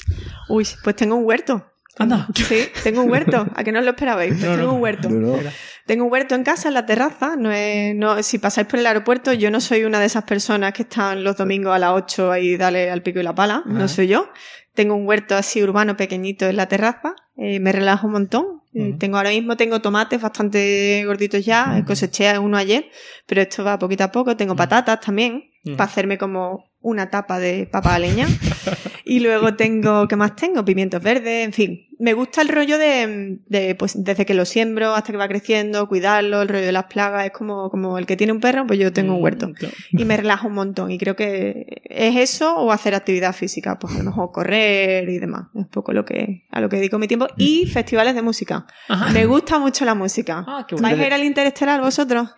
Uy, pues tengo un huerto. Anda. Sí, tengo un huerto. ¿A que no os lo esperabais? Pues No, tengo no. un huerto. No, no. Tengo un huerto en casa, en la terraza. No es, no, si pasáis por el aeropuerto, yo no soy una de esas personas que están los domingos a las 8 ahí, dale al pico y la pala. No soy yo. Tengo un huerto así urbano pequeñito en la terraza. eh, me relajo un montón. Eh. Tengo ahora mismo tengo tomates bastante gorditos ya. eh, Coseché uno ayer, pero esto va poquito a poco. Tengo patatas también para hacerme como una tapa de papa a leña. y luego tengo, ¿qué más tengo? Pimientos verdes, en fin. Me gusta el rollo de, de, pues, desde que lo siembro hasta que va creciendo, cuidarlo, el rollo de las plagas. Es como, como el que tiene un perro, pues yo tengo un huerto. Y me relajo un montón. Y creo que es eso o hacer actividad física. Pues a lo mejor correr y demás. Es poco lo que, a lo que dedico mi tiempo. Y festivales de música. Ajá. Me gusta mucho la música. Ah, qué ¿Vais bueno. a ir al Interestelar vosotros?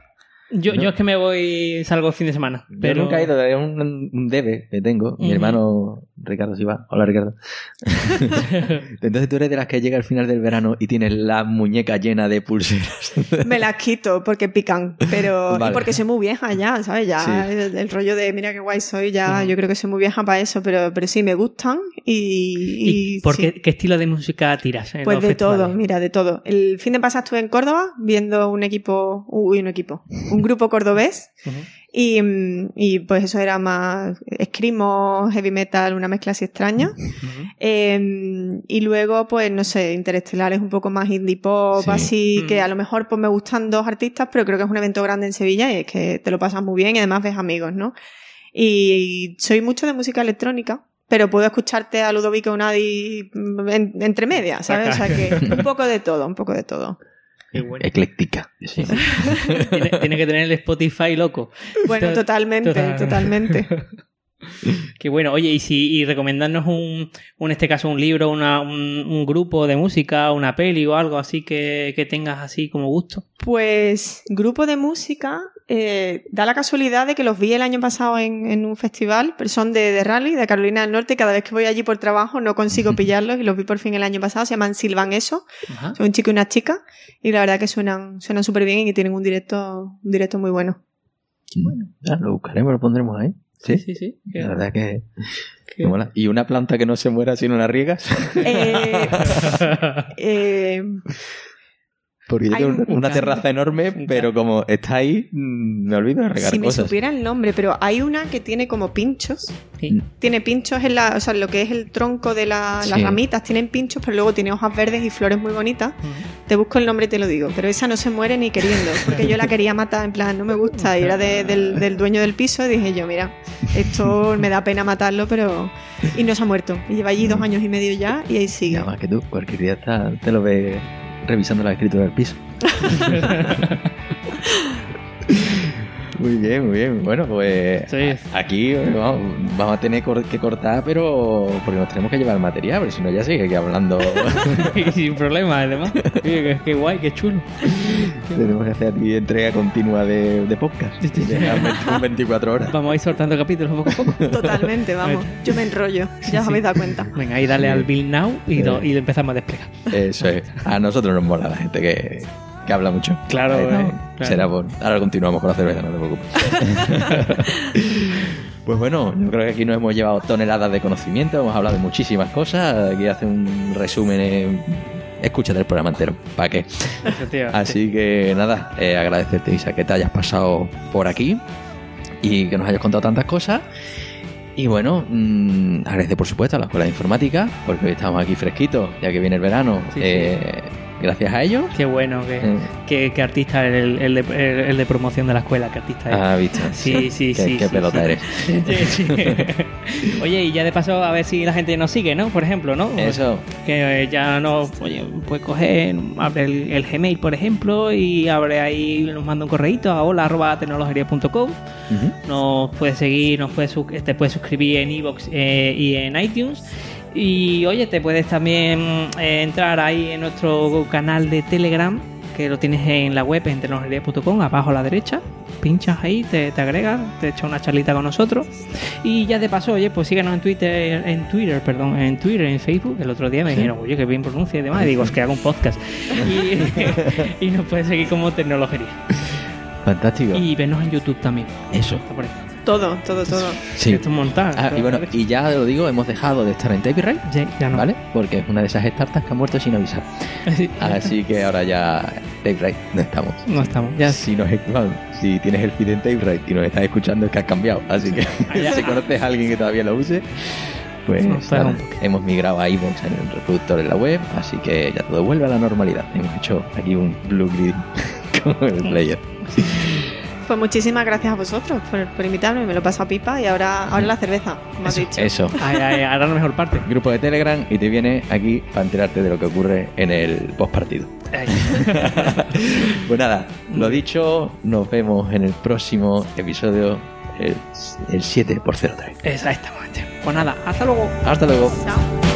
Yo, yo es que me voy, salgo el fin de semana. Yo Pero nunca he ido, es un, un debe que tengo. Mi hermano Ricardo si va. Hola Ricardo. Entonces tú eres de las que llega al final del verano y tienes la muñeca llena de pulseras. Me las quito porque pican, pero Vale. y porque soy muy vieja ya, ¿sabes? Ya Sí. el, el rollo de mira qué guay soy, ya yo creo que soy muy vieja para eso, pero, pero sí me gustan y, ¿Y por sí. qué, qué estilo de música tiras? en Pues los de festivales? todo, mira, de todo. El fin de pasado estuve en Córdoba viendo un equipo, uy, un equipo, un grupo cordobés y, mm, y pues eso era más escrimo, heavy metal, una mezcla así extraña. Eh, y luego, pues, no sé, Interestelar es un poco más indie pop, Sí. así Mm. que a lo mejor pues me gustan dos artistas, pero creo que es un evento grande en Sevilla y es que te lo pasas muy bien y además ves amigos, ¿no? Y soy mucho de música electrónica, pero puedo escucharte a Ludovico Unadi mm, en- entre medias, ¿sabes? O sea que un poco de todo, un poco de todo. Bueno. Ecléctica. Sí. tiene, tiene que tener el Spotify loco. Bueno, To- totalmente, total. totalmente. Qué bueno. Oye, y si y recomendarnos un, un, en este caso, un libro, una, un, un grupo de música, una peli o algo así que, que tengas así como gusto. Pues grupo de música, eh, da la casualidad de que los vi el año pasado en, en un festival, pero son de, de rally, de Carolina del Norte, y cada vez que voy allí por trabajo no consigo pillarlos y los vi por fin el año pasado, se llaman Silvan Eso, Ajá. son un chico y una chica, y la verdad que suenan suenan súper bien y que tienen un directo, un directo muy bueno. Ya, lo buscaremos, lo pondremos ahí. Sí, Sí, sí. La verdad que, qué- que mola. ¿Y una planta que no se muera si no la riegas? Eh, eh, Porque yo tengo un- una, terraza enorme, pero como está ahí, mm, me olvido de regar si me cosas. supiera el nombre, pero hay una que tiene como pinchos, Sí. tiene pinchos en la, o sea, lo que es el tronco de la- las ramitas, tienen pinchos, pero luego tiene hojas verdes y flores muy bonitas. Te busco el nombre y te lo digo, pero esa no se muere ni queriendo, porque yo la quería matar, en plan, no me gusta, y era de- del, del dueño del piso, y dije yo, mira, esto me da pena matarlo, pero... Y no se ha muerto, y lleva allí dos años y medio ya, y ahí sigue. además que tú, cualquier día está- te lo ves revisando la escritura del piso. Muy bien, muy bien. Bueno, pues Sí. aquí vamos, vamos a tener que cortar, pero porque nos tenemos que llevar el material, porque si no ya sigue aquí hablando. y sin problema, además. Qué, qué guay, qué chulo. tenemos que hacer aquí entrega continua de, de podcast. Sí, sí, sí. De 20 24 horas. Vamos a ir soltando capítulos poco a poco. Totalmente, vamos. Yo me enrollo, ya os habéis dado cuenta. Venga, ahí dale al Bill Now y, lo, y lo empezamos a desplegar. Eso es. A nosotros nos mola la gente que, que habla mucho. Claro, Ahí está. eh, claro. Será por. Ahora continuamos con la cerveza, no te preocupes. pues bueno, yo creo que aquí nos hemos llevado toneladas de conocimiento, hemos hablado de muchísimas cosas. Aquí hace un resumen. eh, Escúchate el programa entero, ¿para qué? Así que nada, eh, agradecerte, Isa, que te hayas pasado por aquí y que nos hayas contado tantas cosas. Y bueno, mm, agradecer por supuesto a la Escuela de Informática, porque hoy estamos aquí fresquitos, ya que viene el verano. Sí, sí. Gracias a ellos. Qué bueno, que, Eh, que, que artista el, el, de, el, de promoción de la escuela, que artista es. ah, viste. Sí, sí, Qué, sí. qué sí, pelota sí. eres. Oye, y ya de paso, a ver si la gente nos sigue, ¿no? Por ejemplo, ¿no? Eso. Que eh, ya nos oye, puede coger, abre el, el Gmail, por ejemplo, y abre ahí, nos manda un correíto a hola arroba tecnologería.com. Ujú. Nos puede seguir, nos puede, sus- te puedes suscribir en iVoox eh, y en iTunes. Y oye, te puedes también eh, entrar ahí en nuestro canal de Telegram, que lo tienes en la web en tecnologería.com, abajo a la derecha. Pinchas ahí, te, te agregas, te echa una charlita con nosotros. Y ya de paso, oye, pues síguenos en Twitter, en Twitter, perdón, en Twitter, en Facebook. El otro día me dijeron, oye, que bien pronuncia y demás. Y digo, es que hago un podcast. Y, y nos puedes seguir como tecnología. Fantástico. Y vernos en YouTube también. Eso. Está por ahí. Todo, todo, todo. Sí. Esto es montar. Ah, y bueno, y ya lo digo, hemos dejado de estar en Tapirate, Ya, ya no. ¿vale? Porque es una de esas startups que ha muerto sin avisar. Sí, Así que ahora ya Tapirate no estamos. no estamos. Ya si nos bueno, si tienes el feed en TapeRite y nos estás escuchando es que has cambiado. Así que ya. si conoces a alguien que todavía lo use, pues No, espera nada, un poquito. hemos migrado a iVoox en el reproductor en la web, así que ya todo vuelve a la normalidad. Hemos hecho aquí un blue grid con el player. Pues muchísimas gracias a vosotros por, por invitarme, me lo he pasado pipa y ahora, ahora la cerveza, como has dicho. Eso. Ay, ay, ahora la mejor parte. Grupo de Telegram y te viene aquí para enterarte de lo que ocurre en el post partido. Pues nada, lo dicho, nos vemos en el próximo episodio, el, el 7 por 03. Exactamente. Pues nada, hasta luego. Hasta luego. Chao.